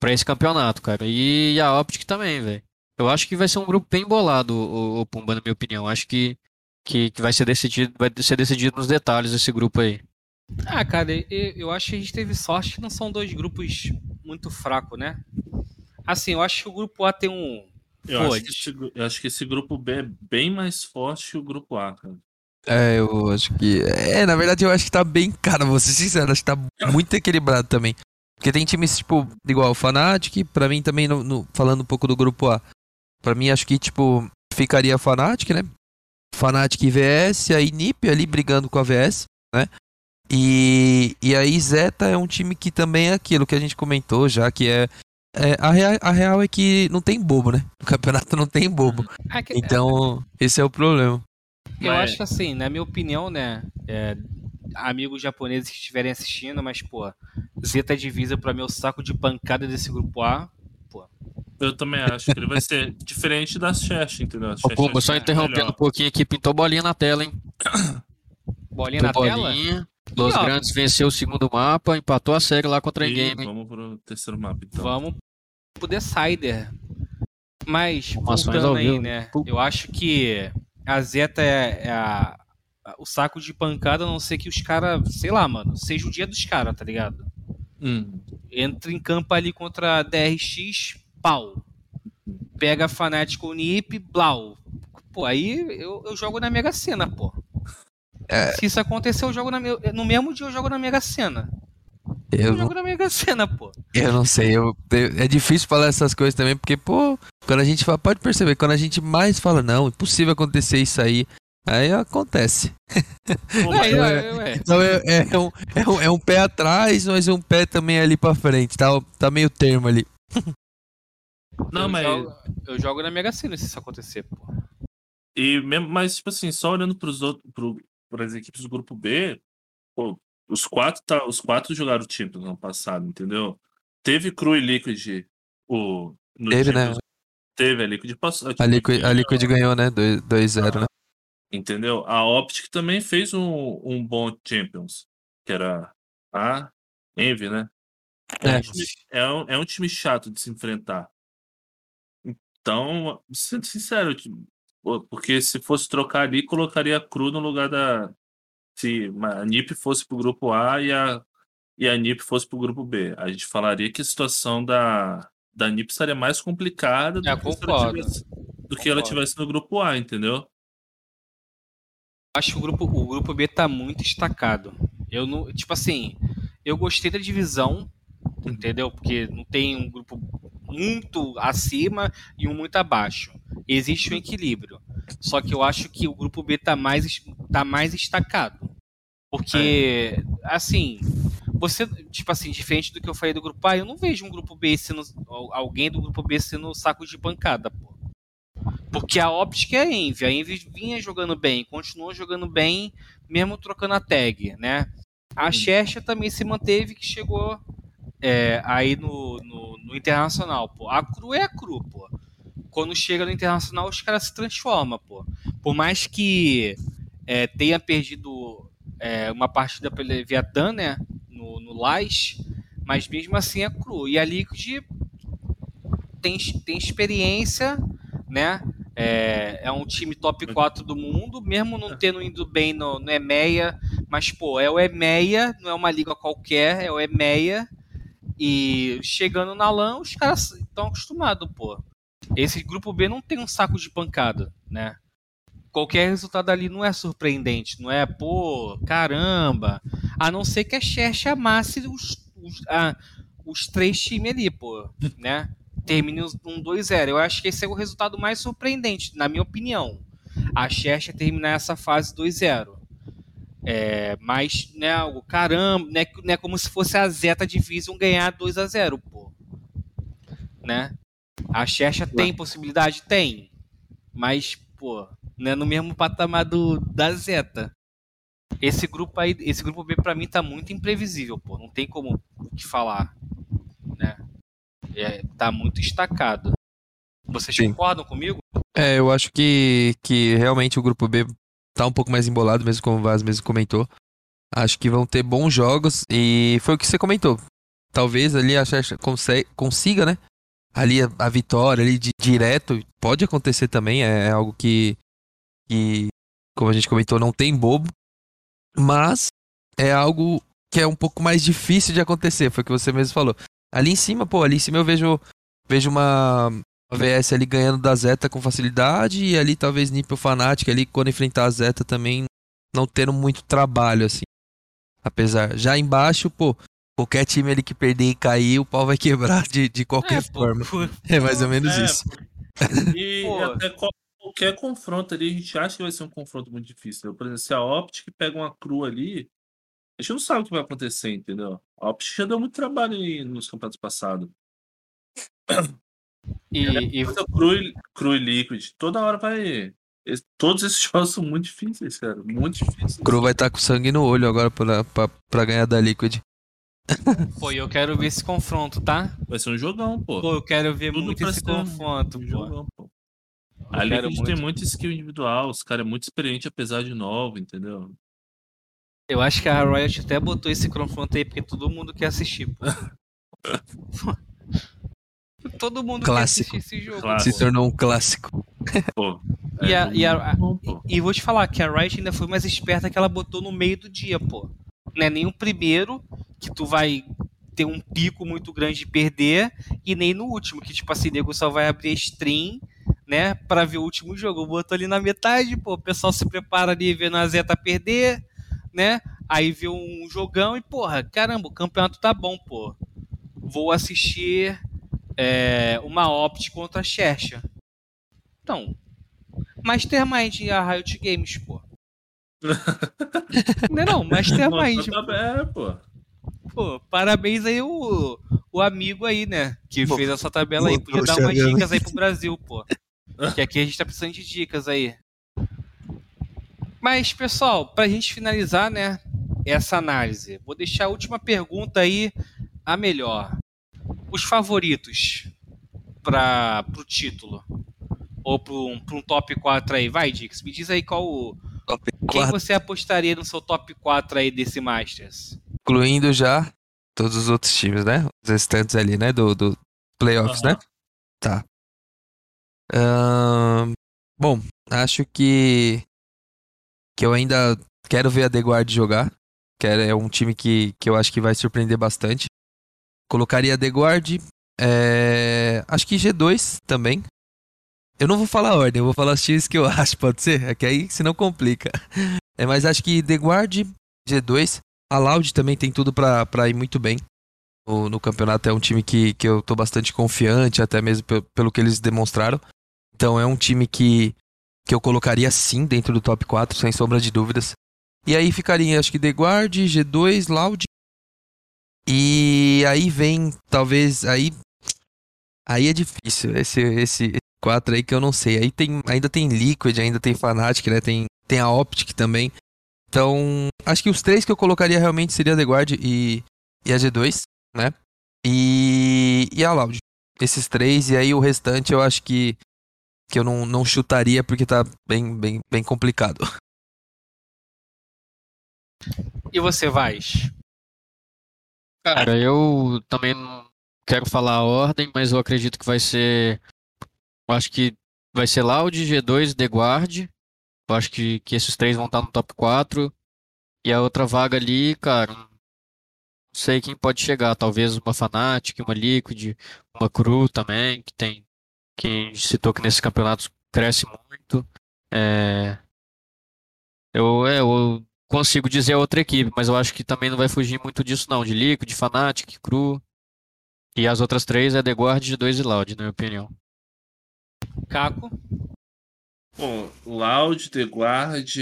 Speaker 4: para esse campeonato, cara. E a Optic também, velho. Eu acho que vai ser um grupo bem bolado, o, o Pumba, na minha opinião. Acho que, que, que, vai ser decidido, vai ser decidido nos detalhes esse grupo aí.
Speaker 1: Ah, cara, eu, eu acho que a gente teve sorte que não são dois grupos muito fracos, né? Assim, eu acho que o grupo A tem um.
Speaker 3: Eu, acho que, esse, eu acho que esse grupo B é bem mais forte que o grupo A, cara.
Speaker 2: É, eu acho que. É, na verdade, eu acho que tá bem. Cara, vou ser sincero, acho que tá muito equilibrado também. Porque tem times, tipo, igual o Fnatic, pra mim também, no, no, falando um pouco do grupo A. Pra mim, acho que, tipo, ficaria Fnatic, né? Fnatic e VS, aí NiP ali brigando com a VS, né? E, e aí Zeta é um time que também é aquilo que a gente comentou já, que é. é a, real, a real é que não tem bobo, né? O campeonato não tem bobo. É então, esse é o problema.
Speaker 1: Eu mas... acho que assim, na minha opinião, né? É, amigos japoneses que estiverem assistindo, mas, pô, Zeta Divisa pra mim é o saco de pancada desse grupo A. Pô.
Speaker 3: Eu também acho que ele vai ser diferente da Chess, entendeu?
Speaker 4: Ô, só interrompendo um pouquinho aqui, pintou bolinha na tela, hein?
Speaker 1: Bolinha pintou na bolinha.
Speaker 4: tela? Los Grandes venceu o segundo mapa, empatou a série lá contra a Game.
Speaker 3: Vamos pro terceiro mapa, então.
Speaker 1: Vamos pro Decider. Mas, voltando aí, né? Eu acho que a Zeta é, é a, o saco de pancada, a não ser que os caras, sei lá, mano, seja o dia dos caras, tá ligado? Hum. Entra em campo ali contra a DRX, pau. Pega Fnatic ou NiP, blau. Pô, aí eu, eu jogo na Mega Sena, pô. É... Se isso acontecer, eu jogo na, no mesmo dia eu jogo na Mega Sena.
Speaker 2: Eu,
Speaker 1: jogo na Mega Sena, pô.
Speaker 2: Eu não sei, eu, eu, é difícil falar essas coisas também, porque, pô, quando a gente fala, pode perceber, quando a gente mais fala, não, impossível acontecer isso aí, aí acontece. então, é, então é, é, um, é, um, é um pé atrás, mas um pé também ali pra frente, tá, tá meio termo ali.
Speaker 1: Não, eu mas. Jogo, eu jogo na Mega Sena se isso acontecer, pô.
Speaker 3: E mesmo, mas, tipo assim, só olhando pros outros, pro, as equipes do grupo B, pô, os quatro, tá, os quatro jogaram o Champions no ano passado, entendeu? Teve Cru e Liquid o,
Speaker 2: Teve, né?
Speaker 3: Teve, a Liquid passou.
Speaker 2: A Liquid, a Liquid ganhou, né? 2-0, ah, né?
Speaker 3: Entendeu? A Optic também fez um, um bom Champions, que era a Envy, né? É, é. Um time, é, um, é um time chato de se enfrentar. Então, sendo sincero, Porque se fosse trocar ali, colocaria a Cru no lugar da. Se a NIP fosse pro grupo A e a, e a NIP fosse pro grupo B. A gente falaria que a situação da, da NIP estaria mais complicada do,
Speaker 1: É,
Speaker 3: que, ela tivesse, do que ela tivesse no grupo A, entendeu?
Speaker 1: Acho que o grupo, o grupo B tá muito estacado. Eu não, tipo assim, eu gostei da divisão, entendeu? Porque não tem um grupo muito acima e um muito abaixo. Existe um equilíbrio. Só que eu acho que o grupo B tá mais tá mais estacado. Porque assim, você, tipo assim, diferente do que eu falei do grupo A, eu não vejo um grupo B sendo alguém do grupo B sendo saco de pancada, pô. Porque a óptica é a Envy. A Envy vinha jogando bem, continuou jogando bem, mesmo trocando a tag, né? A Chester também se manteve, que chegou é, aí no, no, no Internacional, pô. A Cru é a Cru, pô. Quando chega no Internacional, os caras se transformam, pô. Por mais que é, tenha perdido é, uma partida pelo Leviathan, né? No, no Lais, mas mesmo assim é Cru. E a Liquid tem, tem experiência, né? É, é um time top 4 do mundo, mesmo não tendo ido bem no, no EMEA, mas pô, é o EMEA, não é uma liga qualquer, é o EMEA. E chegando na LAN, os caras estão acostumados, pô. Esse grupo B não tem um saco de pancada, né? Qualquer resultado ali não é surpreendente, não é, pô, caramba. A não ser que a Xerxe amasse os, os, a- os três times ali, pô, né? termine um 2-0. Eu acho que esse é o resultado mais surpreendente, na minha opinião. A Chester terminar essa fase 2-0. É, mas, né, algo, caramba, né, né, como se fosse a Zeta Division ganhar 2 a 0 pô. Né? A Chester tem possibilidade? Tem. Mas, pô, não é no mesmo patamar do, da Zeta. Esse grupo aí, esse grupo B pra mim tá muito imprevisível, pô. Não tem como o que falar, né? É, tá muito estacado. Vocês
Speaker 2: Sim.
Speaker 1: concordam comigo?
Speaker 2: É, eu acho que, que realmente o grupo B tá um pouco mais embolado, mesmo como o Vaz mesmo comentou. Acho que vão ter bons jogos e foi o que você comentou. Talvez ali a conse- consiga, né? Ali a, a vitória ali de direto pode acontecer também, é, algo que, que, como a gente comentou, não tem bobo, mas é algo que é um pouco mais difícil de acontecer, foi o que você mesmo falou. Ali em cima, pô, ali em cima eu vejo, vejo uma, VS ali ganhando da Zeta com facilidade e ali talvez Nipple Fnatic ali quando enfrentar a Zeta também não tendo muito trabalho assim. Apesar, já embaixo, pô, qualquer time ali que perder e cair, o pau vai quebrar de, de qualquer
Speaker 1: pô,
Speaker 2: forma.
Speaker 1: pô,
Speaker 2: É mais ou menos
Speaker 3: É,
Speaker 2: isso.
Speaker 3: E
Speaker 1: Pô.
Speaker 3: até qual- qualquer confronto ali, a gente acha que vai ser um confronto muito difícil. né? Por exemplo, se a Optic pega uma cru ali, a gente não sabe o que vai acontecer, entendeu? A Optic já deu muito trabalho aí nos campeonatos passados.
Speaker 1: e, e-
Speaker 3: cru, e- cru e Liquid, toda hora vai. Todos esses jogos são muito difíceis, cara. Muito difíceis.
Speaker 2: O Cru vai estar com sangue no olho agora pra, pra, pra ganhar da Liquid.
Speaker 1: pô, eu quero ver esse confronto, tá?
Speaker 3: Vai ser um jogão, pô.
Speaker 1: Pô, eu quero ver
Speaker 3: Tudo
Speaker 1: muito
Speaker 3: pra
Speaker 1: esse confronto,
Speaker 3: Um
Speaker 1: pô.
Speaker 3: jogão, pô.
Speaker 1: Eu
Speaker 3: A
Speaker 1: quero
Speaker 3: Liquid tem
Speaker 1: muito.
Speaker 3: muito skill individual, os caras é muito experiente apesar de novo, entendeu?
Speaker 1: Eu acho que a Riot até botou esse confronto aí porque todo mundo quer assistir, pô. todo mundo
Speaker 2: Clássico.
Speaker 1: quer assistir esse jogo.
Speaker 3: Clássico.
Speaker 2: Se tornou um clássico.
Speaker 3: Pô.
Speaker 1: E a- e a-
Speaker 3: bom, pô.
Speaker 1: E vou te falar que a Riot ainda foi mais esperta que ela botou no meio do dia, pô. Não é nem o primeiro, que tu vai ter um pico muito grande de perder, e nem no último, que tipo assim, nego só vai abrir stream, né, pra ver o último jogo. Botou ali na metade, pô, o pessoal se prepara ali vendo a Zeta perder, né, aí vê um jogão e, porra, caramba, o campeonato tá bom, pô. Vou assistir é, uma Opt contra a Xerxa. Então, Mastermind e a Riot Games, pô. não, é não, Mastermind.
Speaker 3: Nossa, tá- é, pô.
Speaker 1: Pô, parabéns aí o, o amigo aí, né? Que
Speaker 2: Pô,
Speaker 1: fez essa tabela aí. Podia dar umas dicas aí pro Brasil, pô. Que aqui a gente tá precisando de dicas aí. Mas, pessoal, pra gente finalizar, né? Essa análise, vou deixar a última pergunta aí, a melhor. Os favoritos para pro título? Ou para um, pra um top 4 aí? Vai, Dix, me diz aí qual o,
Speaker 2: Top
Speaker 1: quem
Speaker 2: 4,
Speaker 1: você apostaria no seu top 4 aí desse Masters?
Speaker 2: incluindo já todos os outros times, né? Os restantes ali, né? Do, do playoffs,
Speaker 3: Aham.
Speaker 2: né? Tá. Ahn, bom, acho que que eu ainda quero ver a The Guard jogar. Que é um time que, que eu acho que vai surpreender bastante. Colocaria a The Guard. É... Acho que G2 também. Eu não vou falar a ordem, eu vou falar os times que eu acho, pode ser? É que aí senão complica. É, mas acho que The Guard, G2. A Loud também tem tudo para ir muito bem no, no, campeonato. É um time que, que eu tô bastante confiante, até mesmo pelo, pelo que eles demonstraram. Então é um time que, que eu colocaria sim dentro do top 4, sem sombra de dúvidas. E aí ficaria, acho que The Guard, G2, Loud. E aí vem, talvez, aí. Aí é difícil, esse, esse 4 aí que eu não sei. Aí tem, ainda tem Liquid, ainda tem Fnatic, né? Tem, tem a Optic também. Então, acho que os três que eu colocaria realmente seria The Guard e, e a G2, né? E, e a Loud. Esses três, e aí o restante eu acho que que eu não, não chutaria porque tá bem, bem, bem complicado.
Speaker 1: E você, Vaz?
Speaker 4: Cara, eu também não quero falar a ordem, mas eu acredito que vai ser. Eu acho que vai ser Loud, G2, The Guard. Eu acho que, que esses três vão estar no top 4. E a outra vaga ali, cara, não sei quem pode chegar. Talvez uma Fnatic, uma Liquid, uma Cru também, que tem que citou que nesses campeonatos cresce muito. É, eu, é, eu consigo dizer outra equipe, mas eu acho que também não vai fugir muito disso não, de Liquid, de Fnatic, Cru. E as outras três é The Guard, G2 e Loud, na minha opinião.
Speaker 1: Caco?
Speaker 3: Bom, Loud, The Guard,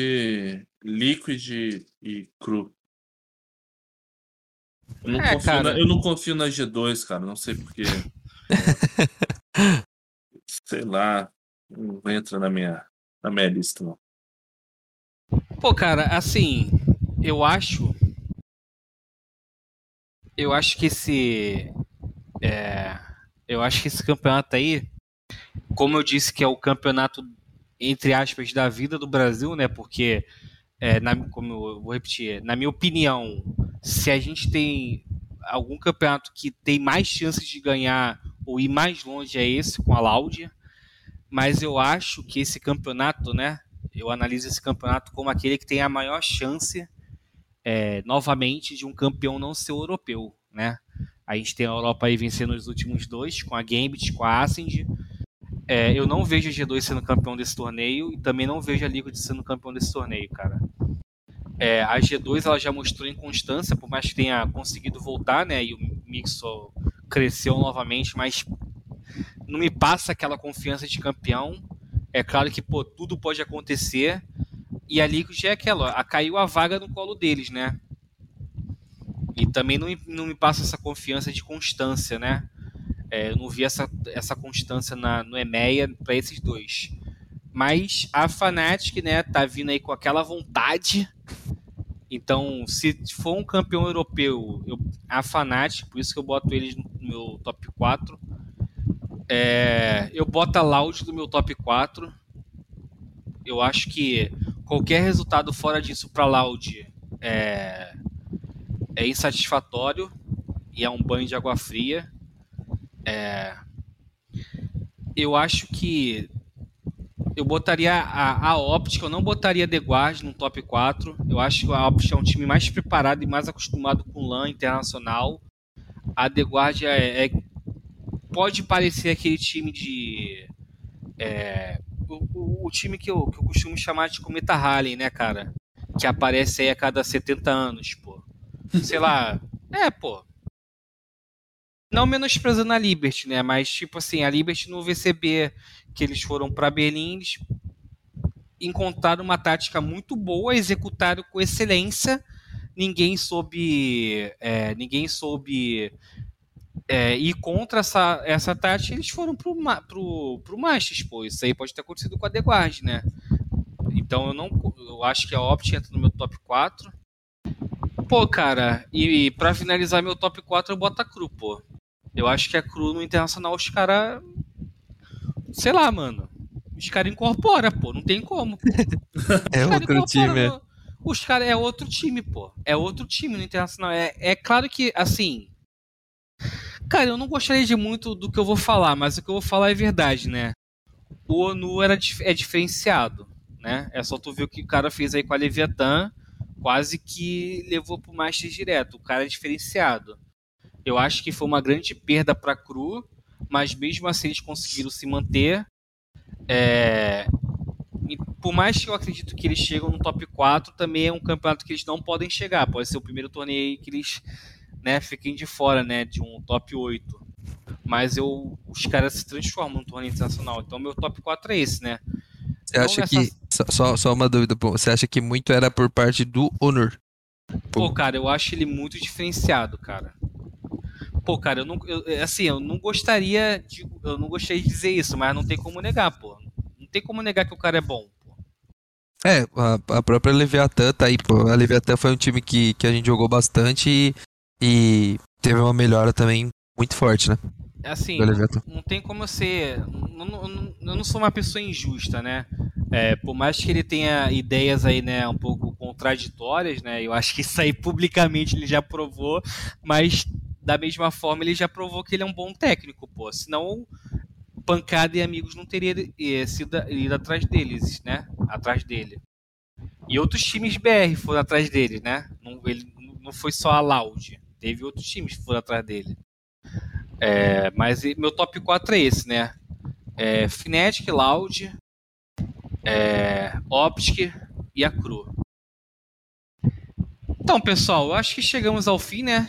Speaker 3: Liquid e Cru. Eu não, é, confio na, eu não confio na G2, cara, não sei porquê. sei lá, não entra na minha, na minha lista, não.
Speaker 1: Pô, cara, assim, eu acho. Eu acho que esse. É, eu acho que esse campeonato aí, como eu disse que é o campeonato, entre aspas, da vida do Brasil, né? Porque, é, na, como eu vou repetir, na minha opinião, se a gente tem algum campeonato que tem mais chances de ganhar ou ir mais longe é esse com a Laudia. Mas eu acho que esse campeonato, né? Eu analiso esse campeonato como aquele que tem a maior chance, é, novamente, de um campeão não ser europeu, né? A gente tem a Europa aí vencendo os últimos dois, com a Gambit, com a Ascend. É, eu não vejo a G2 sendo campeão desse torneio e também não vejo a Liquid sendo campeão desse torneio, cara. É, a G2 ela já mostrou inconstância, por mais que tenha conseguido voltar, né? E o Mixo cresceu novamente, mas não me passa aquela confiança de campeão. É claro que pô, tudo pode acontecer. E a Liquid é aquela, a, caiu a vaga no colo deles, né? E também não, não me passa essa confiança de constância, né? É, eu não vi essa, essa constância na, no EMEA para esses dois. Mas a Fnatic, né, tá vindo aí com aquela vontade. Então, se for um campeão europeu, eu, a Fnatic, por isso que eu boto eles no meu top 4. É, eu boto a Loud no meu top 4. Eu acho que qualquer resultado fora disso para Loud é, é insatisfatório e é um banho de água fria. É, eu acho que eu botaria a, a Optic, eu não botaria The Guard no top 4. Eu acho que a Optic é um time mais preparado e mais acostumado com LAN internacional. A The Guard é, é pode parecer aquele time de. É, o, o, o, time que eu, que eu costumo chamar de Cometa Halley, né, cara? Que aparece aí a cada 70 anos, pô. Sei lá. É, pô. Não menosprezando a Liberty, né? Mas, tipo assim, a Liberty no VCB que eles foram para Berlim, eles encontraram uma tática muito boa, executaram com excelência. Ninguém soube, é, ninguém soube é, ir contra essa, essa tática. Eles foram pro, pro Masters, pô. Isso aí pode ter acontecido com a The Guard, né? Então eu não, eu acho que a Opt entra no meu top 4. Pô, cara, e, e para finalizar meu top 4 eu boto a Cru, pô. Eu acho que a Cru no Internacional os caras sei lá, mano. Os caras incorporam, pô. Não tem como.
Speaker 2: é outro time.
Speaker 1: No... Os caras é outro time, pô. É outro time no Internacional. É, é claro que, assim. Cara, eu não gostaria de muito do que eu vou falar, mas o que eu vou falar é verdade, né? o ONU era, é diferenciado, né? É só tu ver o que o cara fez aí com a Leviathan, quase que levou pro Master direto. O cara é diferenciado. Eu acho que foi uma grande perda para Cru, mas mesmo assim eles conseguiram se manter. É... por mais que eu acredito que eles chegam no top 4, também é um campeonato que eles não podem chegar. Pode ser o primeiro torneio que eles né, fiquem de fora né, de um top 8. Mas eu, os caras se transformam no torneio internacional. Então meu top 4 é esse, né?
Speaker 2: Você acha que. Só, só uma dúvida, você acha que muito era por parte do Honor?
Speaker 1: Pô, cara, eu acho ele muito diferenciado, cara. Pô, cara, eu não. Eu, é, assim, eu não gostaria de. Eu não gostaria de dizer isso, mas não tem como negar, pô. Não tem como negar que o cara é bom, pô.
Speaker 2: É, a, a própria Leviathan tá aí, pô. A Leviathan foi um time que, que a gente jogou bastante e, e teve uma melhora também muito forte, né?
Speaker 1: assim, não, não, tem como eu ser. Não, não, eu não sou uma pessoa injusta, né? É, por mais que ele tenha ideias aí, né, um pouco contraditórias, né? Eu acho que isso aí publicamente ele já provou, mas da mesma forma ele já provou que ele é um bom técnico, pô. Senão pancada e amigos não teria sido ido atrás deles, né? Atrás dele. E outros times BR foram atrás dele, né? Não, ele não foi só a Loud. Teve outros times que foram atrás dele. É, mas meu top 4 é esse, né? É, Fnatic, Loud, é, Optic e a Cru. Então, pessoal, acho que chegamos ao fim, né?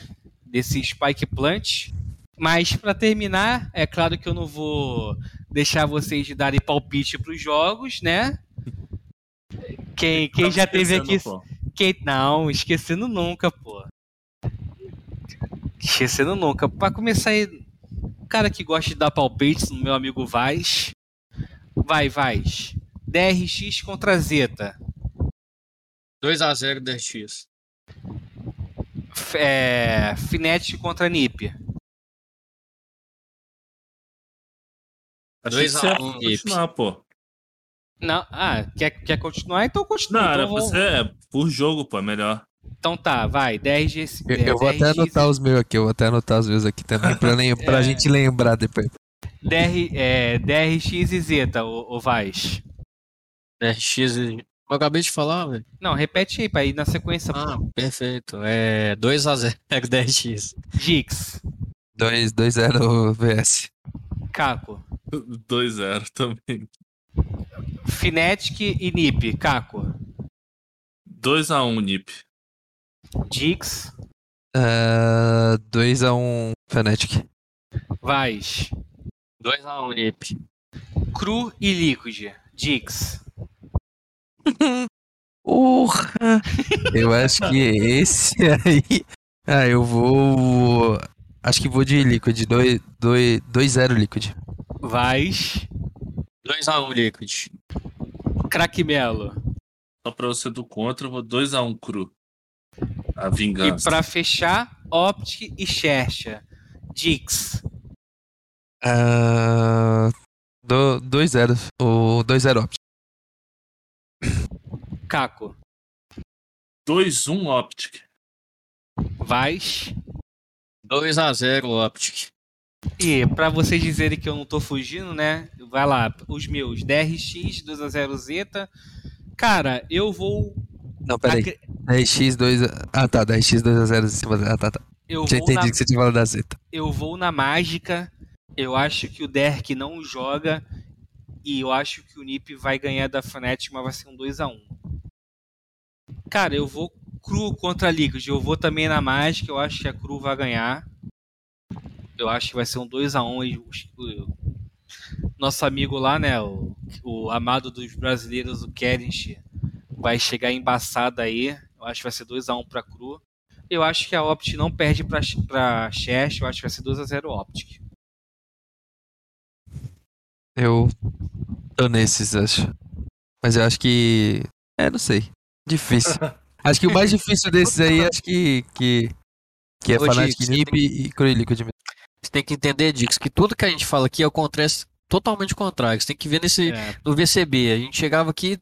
Speaker 1: Desse Spike Plant. Mas para terminar, é claro que eu não vou deixar vocês de darem palpite para os jogos, né? Quem, quem já teve aqui. Quem, não, esquecendo nunca, pô. Esquecendo nunca. Para começar aí, cara que gosta de dar palpites no meu amigo Vaz. Vai, Vaz. DRX contra Zeta.
Speaker 4: 2x0 DRX.
Speaker 1: É, Finet contra NiP.
Speaker 3: 2x1 NiP. Continuar, pô.
Speaker 1: Não, ah, quer, quer continuar? Então continua. Não,
Speaker 3: então
Speaker 1: era
Speaker 3: você, é por jogo, pô, é melhor.
Speaker 1: Então tá, vai, 10
Speaker 2: Eu, eu vou até anotar os meus aqui, eu vou até anotar os meus aqui também, pra, lem pra é... gente lembrar depois.
Speaker 1: DR, é, DRX e Zeta, o, o Vaz.
Speaker 4: DRX e... Eu acabei de falar, velho.
Speaker 1: Não, repete aí pra ir na sequência.
Speaker 4: Ah, pô. perfeito. É 2x0 DRX.
Speaker 1: Dix.
Speaker 2: 2-0 VS.
Speaker 1: Caco.
Speaker 3: 2-0 também.
Speaker 1: Finetic e Nip, Caco.
Speaker 3: 2x1 Nip.
Speaker 1: Dix.
Speaker 2: Uh, 2x1 Fnatic.
Speaker 1: Vais.
Speaker 4: 2x1 Nip.
Speaker 1: Cru e Liquid. Dix.
Speaker 2: Porra! eu acho que esse aí. Ah, eu vou. Acho que vou de Liquid. 2-0 Liquid.
Speaker 1: Vais.
Speaker 4: 2x1 Liquid.
Speaker 1: Crackmelo.
Speaker 3: Só pra você do contra, eu vou 2x1 cru. A vingança.
Speaker 1: E pra fechar, Optic e Xerxa. Dix.
Speaker 2: Uh, 2-0. O 2-0 Optic.
Speaker 1: Caco.
Speaker 3: 2-1 Optic.
Speaker 1: Vais.
Speaker 4: 2x0 Optic.
Speaker 1: E pra vocês dizerem que eu não tô fugindo, né? Vai lá, os meus. DRX, 2x0 Zeta. Cara, eu vou.
Speaker 2: Não, peraí. Ac... DRX2. Ah, tá. DRX2x0 em cima da. Ah, tá, tá. Eu Já entendi na... que você tinha falado da Zeta.
Speaker 1: Eu vou na mágica. Eu acho que o Derek não joga. E eu acho que o Nip vai ganhar da Fnatic, mas vai ser um 2x1. Cara, eu vou cru contra a Liquid. Eu vou também na mágica. Eu acho que a cru vai ganhar. Eu acho que vai ser um 2x1. Nosso amigo lá, né? O, o amado dos brasileiros, o Kerish, vai chegar embaçado aí. Eu acho que vai ser 2x1 pra Cru. Eu acho que a Optic não perde pra Chest. Eu acho que vai ser 2x0 Optic.
Speaker 2: Eu tô nesses, acho. Mas eu acho que. É, não sei. Difícil. acho que o mais difícil desses aí, acho que. que, que é Ô, Fnatic Nip tem... e Cru Liquid.
Speaker 4: Você tem que entender, Dix, que tudo que a gente fala aqui é o contrário, totalmente contrário. Você tem que ver nesse é. no VCB. A gente chegava aqui,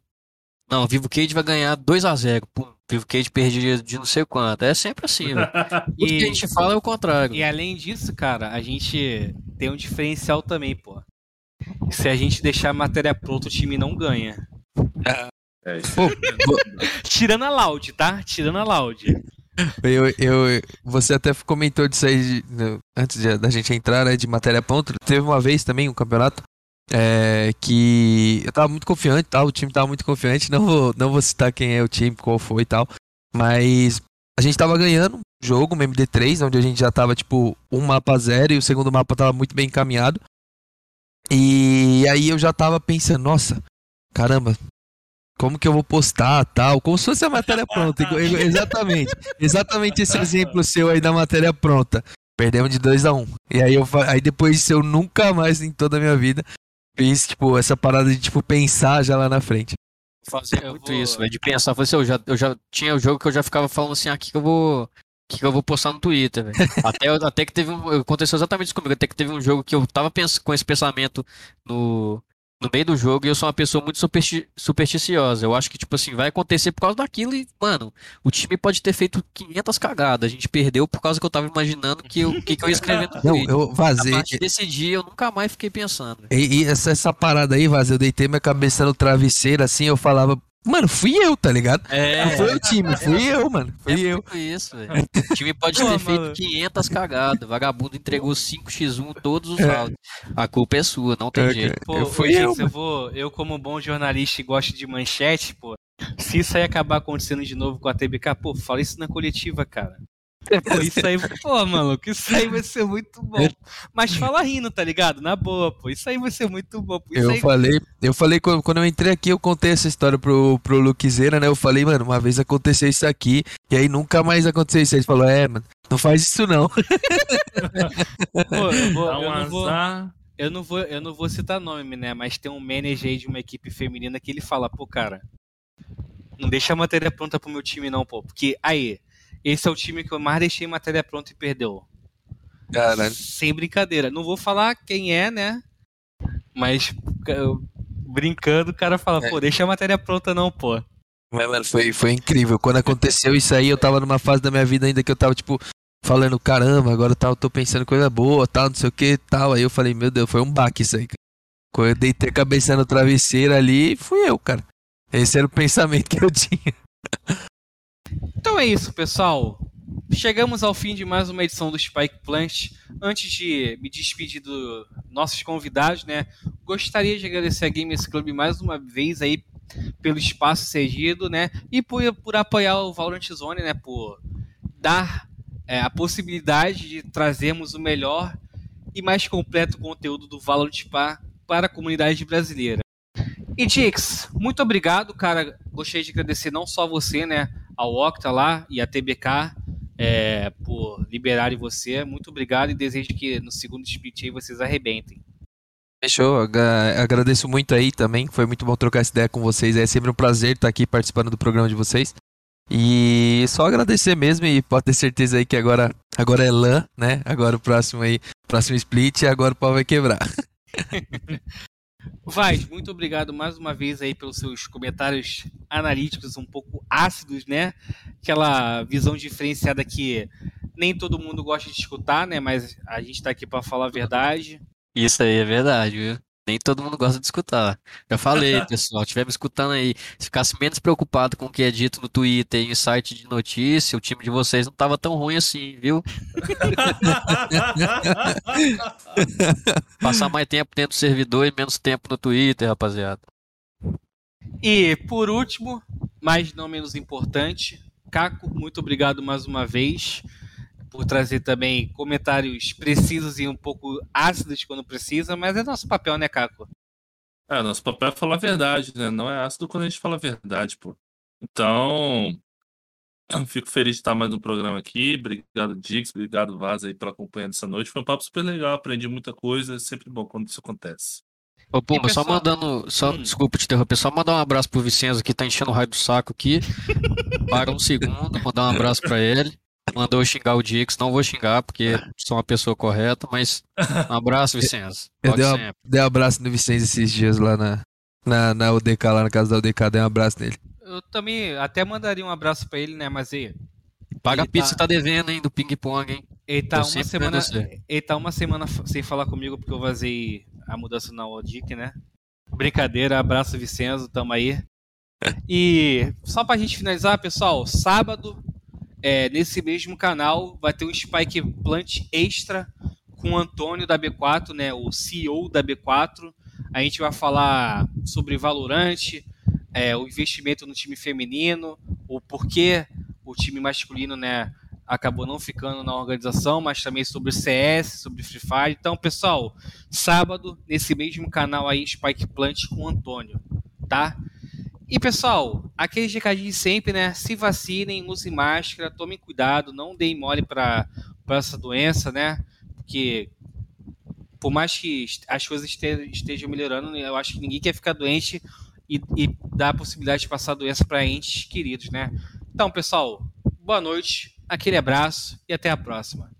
Speaker 4: não, Vivo Cage vai ganhar 2 a 0 Pum, Vivo Cage perdia de não sei quanto. É sempre assim, velho. Tudo e, que a gente fala é o contrário.
Speaker 1: E além disso, cara, a gente tem um diferencial também, pô. Se a gente deixar a matéria pronta, o time não ganha.
Speaker 3: É isso.
Speaker 2: Pô,
Speaker 1: Tirando a Loud, tá? Tirando a Loud.
Speaker 2: Eu, eu, você até comentou disso aí de- no- antes de- da gente entrar, né, de matéria pronta. Teve uma vez também um campeonato é, que eu tava muito confiante, tal, o time tava muito confiante. Não vou, não vou citar quem é o time, qual foi e tal, mas a gente tava ganhando um jogo, um MD3, onde a gente já tava tipo um mapa a zero e o segundo mapa tava muito bem encaminhado. E aí eu já tava pensando, nossa, caramba. Como que eu vou postar, tal, como se fosse a matéria pronta, exatamente. Exatamente esse exemplo seu aí da matéria pronta. Perdemos de 2 a 1 um. E aí, eu, aí depois disso eu nunca mais em toda a minha vida fiz, tipo, essa parada de, tipo, pensar já lá na frente.
Speaker 4: Fazer
Speaker 1: Eu
Speaker 4: muito
Speaker 1: vou-
Speaker 4: isso, velho. De pensar, falei assim, eu já, eu já tinha o jogo que eu já ficava falando assim, ah, o que, que eu vou. Que, eu vou postar no Twitter, velho? até, até que teve um. Aconteceu exatamente isso comigo. Até que teve um jogo que eu tava pens com esse pensamento no, no meio do jogo e eu sou uma pessoa muito supersti- supersticiosa. Eu acho que, tipo assim, vai acontecer por causa daquilo e, mano, o time pode ter feito 500 cagadas. A gente perdeu por causa que eu tava imaginando que eu- o que, que eu ia escrever no
Speaker 2: Não, eu
Speaker 4: A
Speaker 2: vazei.
Speaker 4: partir desse dia eu nunca mais fiquei pensando.
Speaker 2: E, e essa, essa parada aí, vazei, eu deitei minha cabeça no travesseiro, assim, eu falava, mano, fui eu, tá ligado?
Speaker 4: É,
Speaker 2: Não foi o time, fui eu, mano.
Speaker 4: É
Speaker 2: Fui eu.
Speaker 4: muito isso, velho. O time pode
Speaker 1: Pô,
Speaker 4: ter feito
Speaker 1: mano.
Speaker 4: 500 cagadas. Vagabundo entregou 5x1 todos os
Speaker 2: É.
Speaker 4: rounds. A culpa é sua, não tem
Speaker 2: É,
Speaker 4: jeito.
Speaker 1: Pô,
Speaker 2: Eu fui eu,
Speaker 1: eu, vou, eu como bom jornalista e gosto de manchete, pô, se isso aí acabar acontecendo de novo com a TBK, pô, fala isso na coletiva, cara. Pô, isso aí, pô, maluco, isso aí vai ser muito bom. Mas fala rindo, tá ligado? Na boa, pô, isso aí vai ser muito bom.
Speaker 2: Eu
Speaker 1: aí...
Speaker 2: falei, eu falei quando, quando eu entrei aqui, eu contei essa história pro, pro Luquezeira, né? Eu falei, mano, uma vez aconteceu isso aqui, e aí nunca mais aconteceu isso. Ele falou, é, mano, não faz isso não.
Speaker 1: Pô, eu, vou,
Speaker 3: Dá
Speaker 1: eu
Speaker 3: um
Speaker 1: não vou, eu, não vou, eu não vou citar nome, né? Mas tem um manager aí de uma equipe feminina que ele fala, pô, cara, não deixa a matéria pronta pro meu time, não, pô. Porque aí, esse é o time que eu mais deixei matéria pronta e perdeu.
Speaker 2: Caralho.
Speaker 1: Sem brincadeira. Não vou falar quem é, né? Mas eu- brincando, o cara fala,
Speaker 2: É.
Speaker 1: pô, deixa a matéria pronta não, pô.
Speaker 2: Mas, mano, foi, foi incrível. Quando aconteceu isso aí, eu tava numa fase da minha vida ainda que eu tava, tipo, falando, caramba, agora tal, tô pensando coisa boa, tal, não sei o que, tal. Aí eu falei, meu Deus, foi um baque isso aí, cara. Quando eu deitei a cabeça no travesseiro ali, fui eu, cara. Esse era o pensamento que eu tinha.
Speaker 1: Então é isso, pessoal. Chegamos ao fim de mais uma edição do Spike Plant. Antes de me despedir dos nossos convidados, né? Gostaria de agradecer a Gamers Club mais uma vez aí pelo espaço cedido, né? E por, por apoiar o Valorant Zone, né? Por dar é, a possibilidade de trazermos o melhor e mais completo conteúdo do Valorant para, para a comunidade brasileira. E Dix, muito obrigado, cara. Gostaria de agradecer não só você, né? Ao Octa lá e a TBK é, por liberarem você. Muito obrigado e desejo que no segundo split aí vocês arrebentem.
Speaker 2: Fechou, agra- agradeço muito aí também. Foi muito bom trocar essa ideia com vocês. É sempre um prazer estar aqui participando do programa de vocês. E só agradecer mesmo e pode ter certeza aí que agora, agora é LAN, né? Agora o próximo aí, próximo split, e agora o pau vai quebrar.
Speaker 1: Vaz, muito obrigado mais uma vez aí pelos seus comentários analíticos um pouco ácidos, né? Aquela visão diferenciada que nem todo mundo gosta de escutar, né? Mas a gente tá aqui para falar a verdade.
Speaker 4: Isso aí é verdade, viu? Nem todo mundo gosta de escutar. Já falei, pessoal, estiver me escutando aí, se ficasse menos preocupado com o que é dito no Twitter e em site de notícia, o time de vocês não tava tão ruim assim, viu? Passar mais tempo dentro do servidor e menos tempo no Twitter, rapaziada.
Speaker 1: E por último, mas não menos importante, Caco, muito obrigado mais uma vez por trazer também comentários precisos e um pouco ácidos quando precisa, mas é nosso papel, né, Caco?
Speaker 3: É, nosso papel é falar a verdade, né? Não é ácido quando a gente fala a verdade, pô. Então, eu fico feliz de estar mais no programa aqui. Obrigado, Dix. Obrigado, Vaz, aí, pela companhia dessa noite. Foi um papo super legal, aprendi muita coisa. É sempre bom quando isso acontece.
Speaker 4: Ô, Pumba, só
Speaker 1: pessoal-
Speaker 4: mandando. Só,
Speaker 1: Hum.
Speaker 4: Desculpa te interromper, só mandar um abraço pro Vicenzo que tá enchendo o raio do saco aqui. Para um segundo, mandar um abraço pra ele. Mandou xingar o Dix, não vou xingar porque sou uma pessoa correta, mas um abraço, Vicenzo.
Speaker 2: Eu
Speaker 4: Pode
Speaker 2: dei, uma- dei um abraço no Vicente esses dias lá na, na, na UDK, lá na casa da UDK, dei um abraço nele.
Speaker 1: Eu também até mandaria um abraço pra ele, né, mas aí,
Speaker 4: Paga a
Speaker 1: Ele
Speaker 4: pizza,
Speaker 1: tá-
Speaker 4: tá devendo, hein, do ping-pong, hein?
Speaker 1: ele tá
Speaker 4: Eu
Speaker 1: uma semana, ele tá uma semana sem falar comigo porque eu vazei a mudança na ODIC, né? Brincadeira, abraço Vicenzo, tamo aí. E só pra gente finalizar, pessoal, sábado, é, nesse mesmo canal, vai ter um Spike Plant extra com o Antônio da B4, né, o CEO da B4. A gente vai falar sobre Valorante, é, o investimento no time feminino, o porquê o time masculino né, acabou não ficando na organização, mas também sobre CS, sobre Free Fire. Então, pessoal, sábado, nesse mesmo canal aí, Spike Plant com o Antônio, tá? E, pessoal, aqueles recadinhos sempre, né? Se vacinem, usem máscara, tomem cuidado, não deem mole para essa doença, né? Porque por mais que as coisas estejam melhorando, eu acho que ninguém quer ficar doente e, e dar a possibilidade de passar a doença para entes queridos, né? Então, pessoal, boa noite, aquele abraço e até a próxima.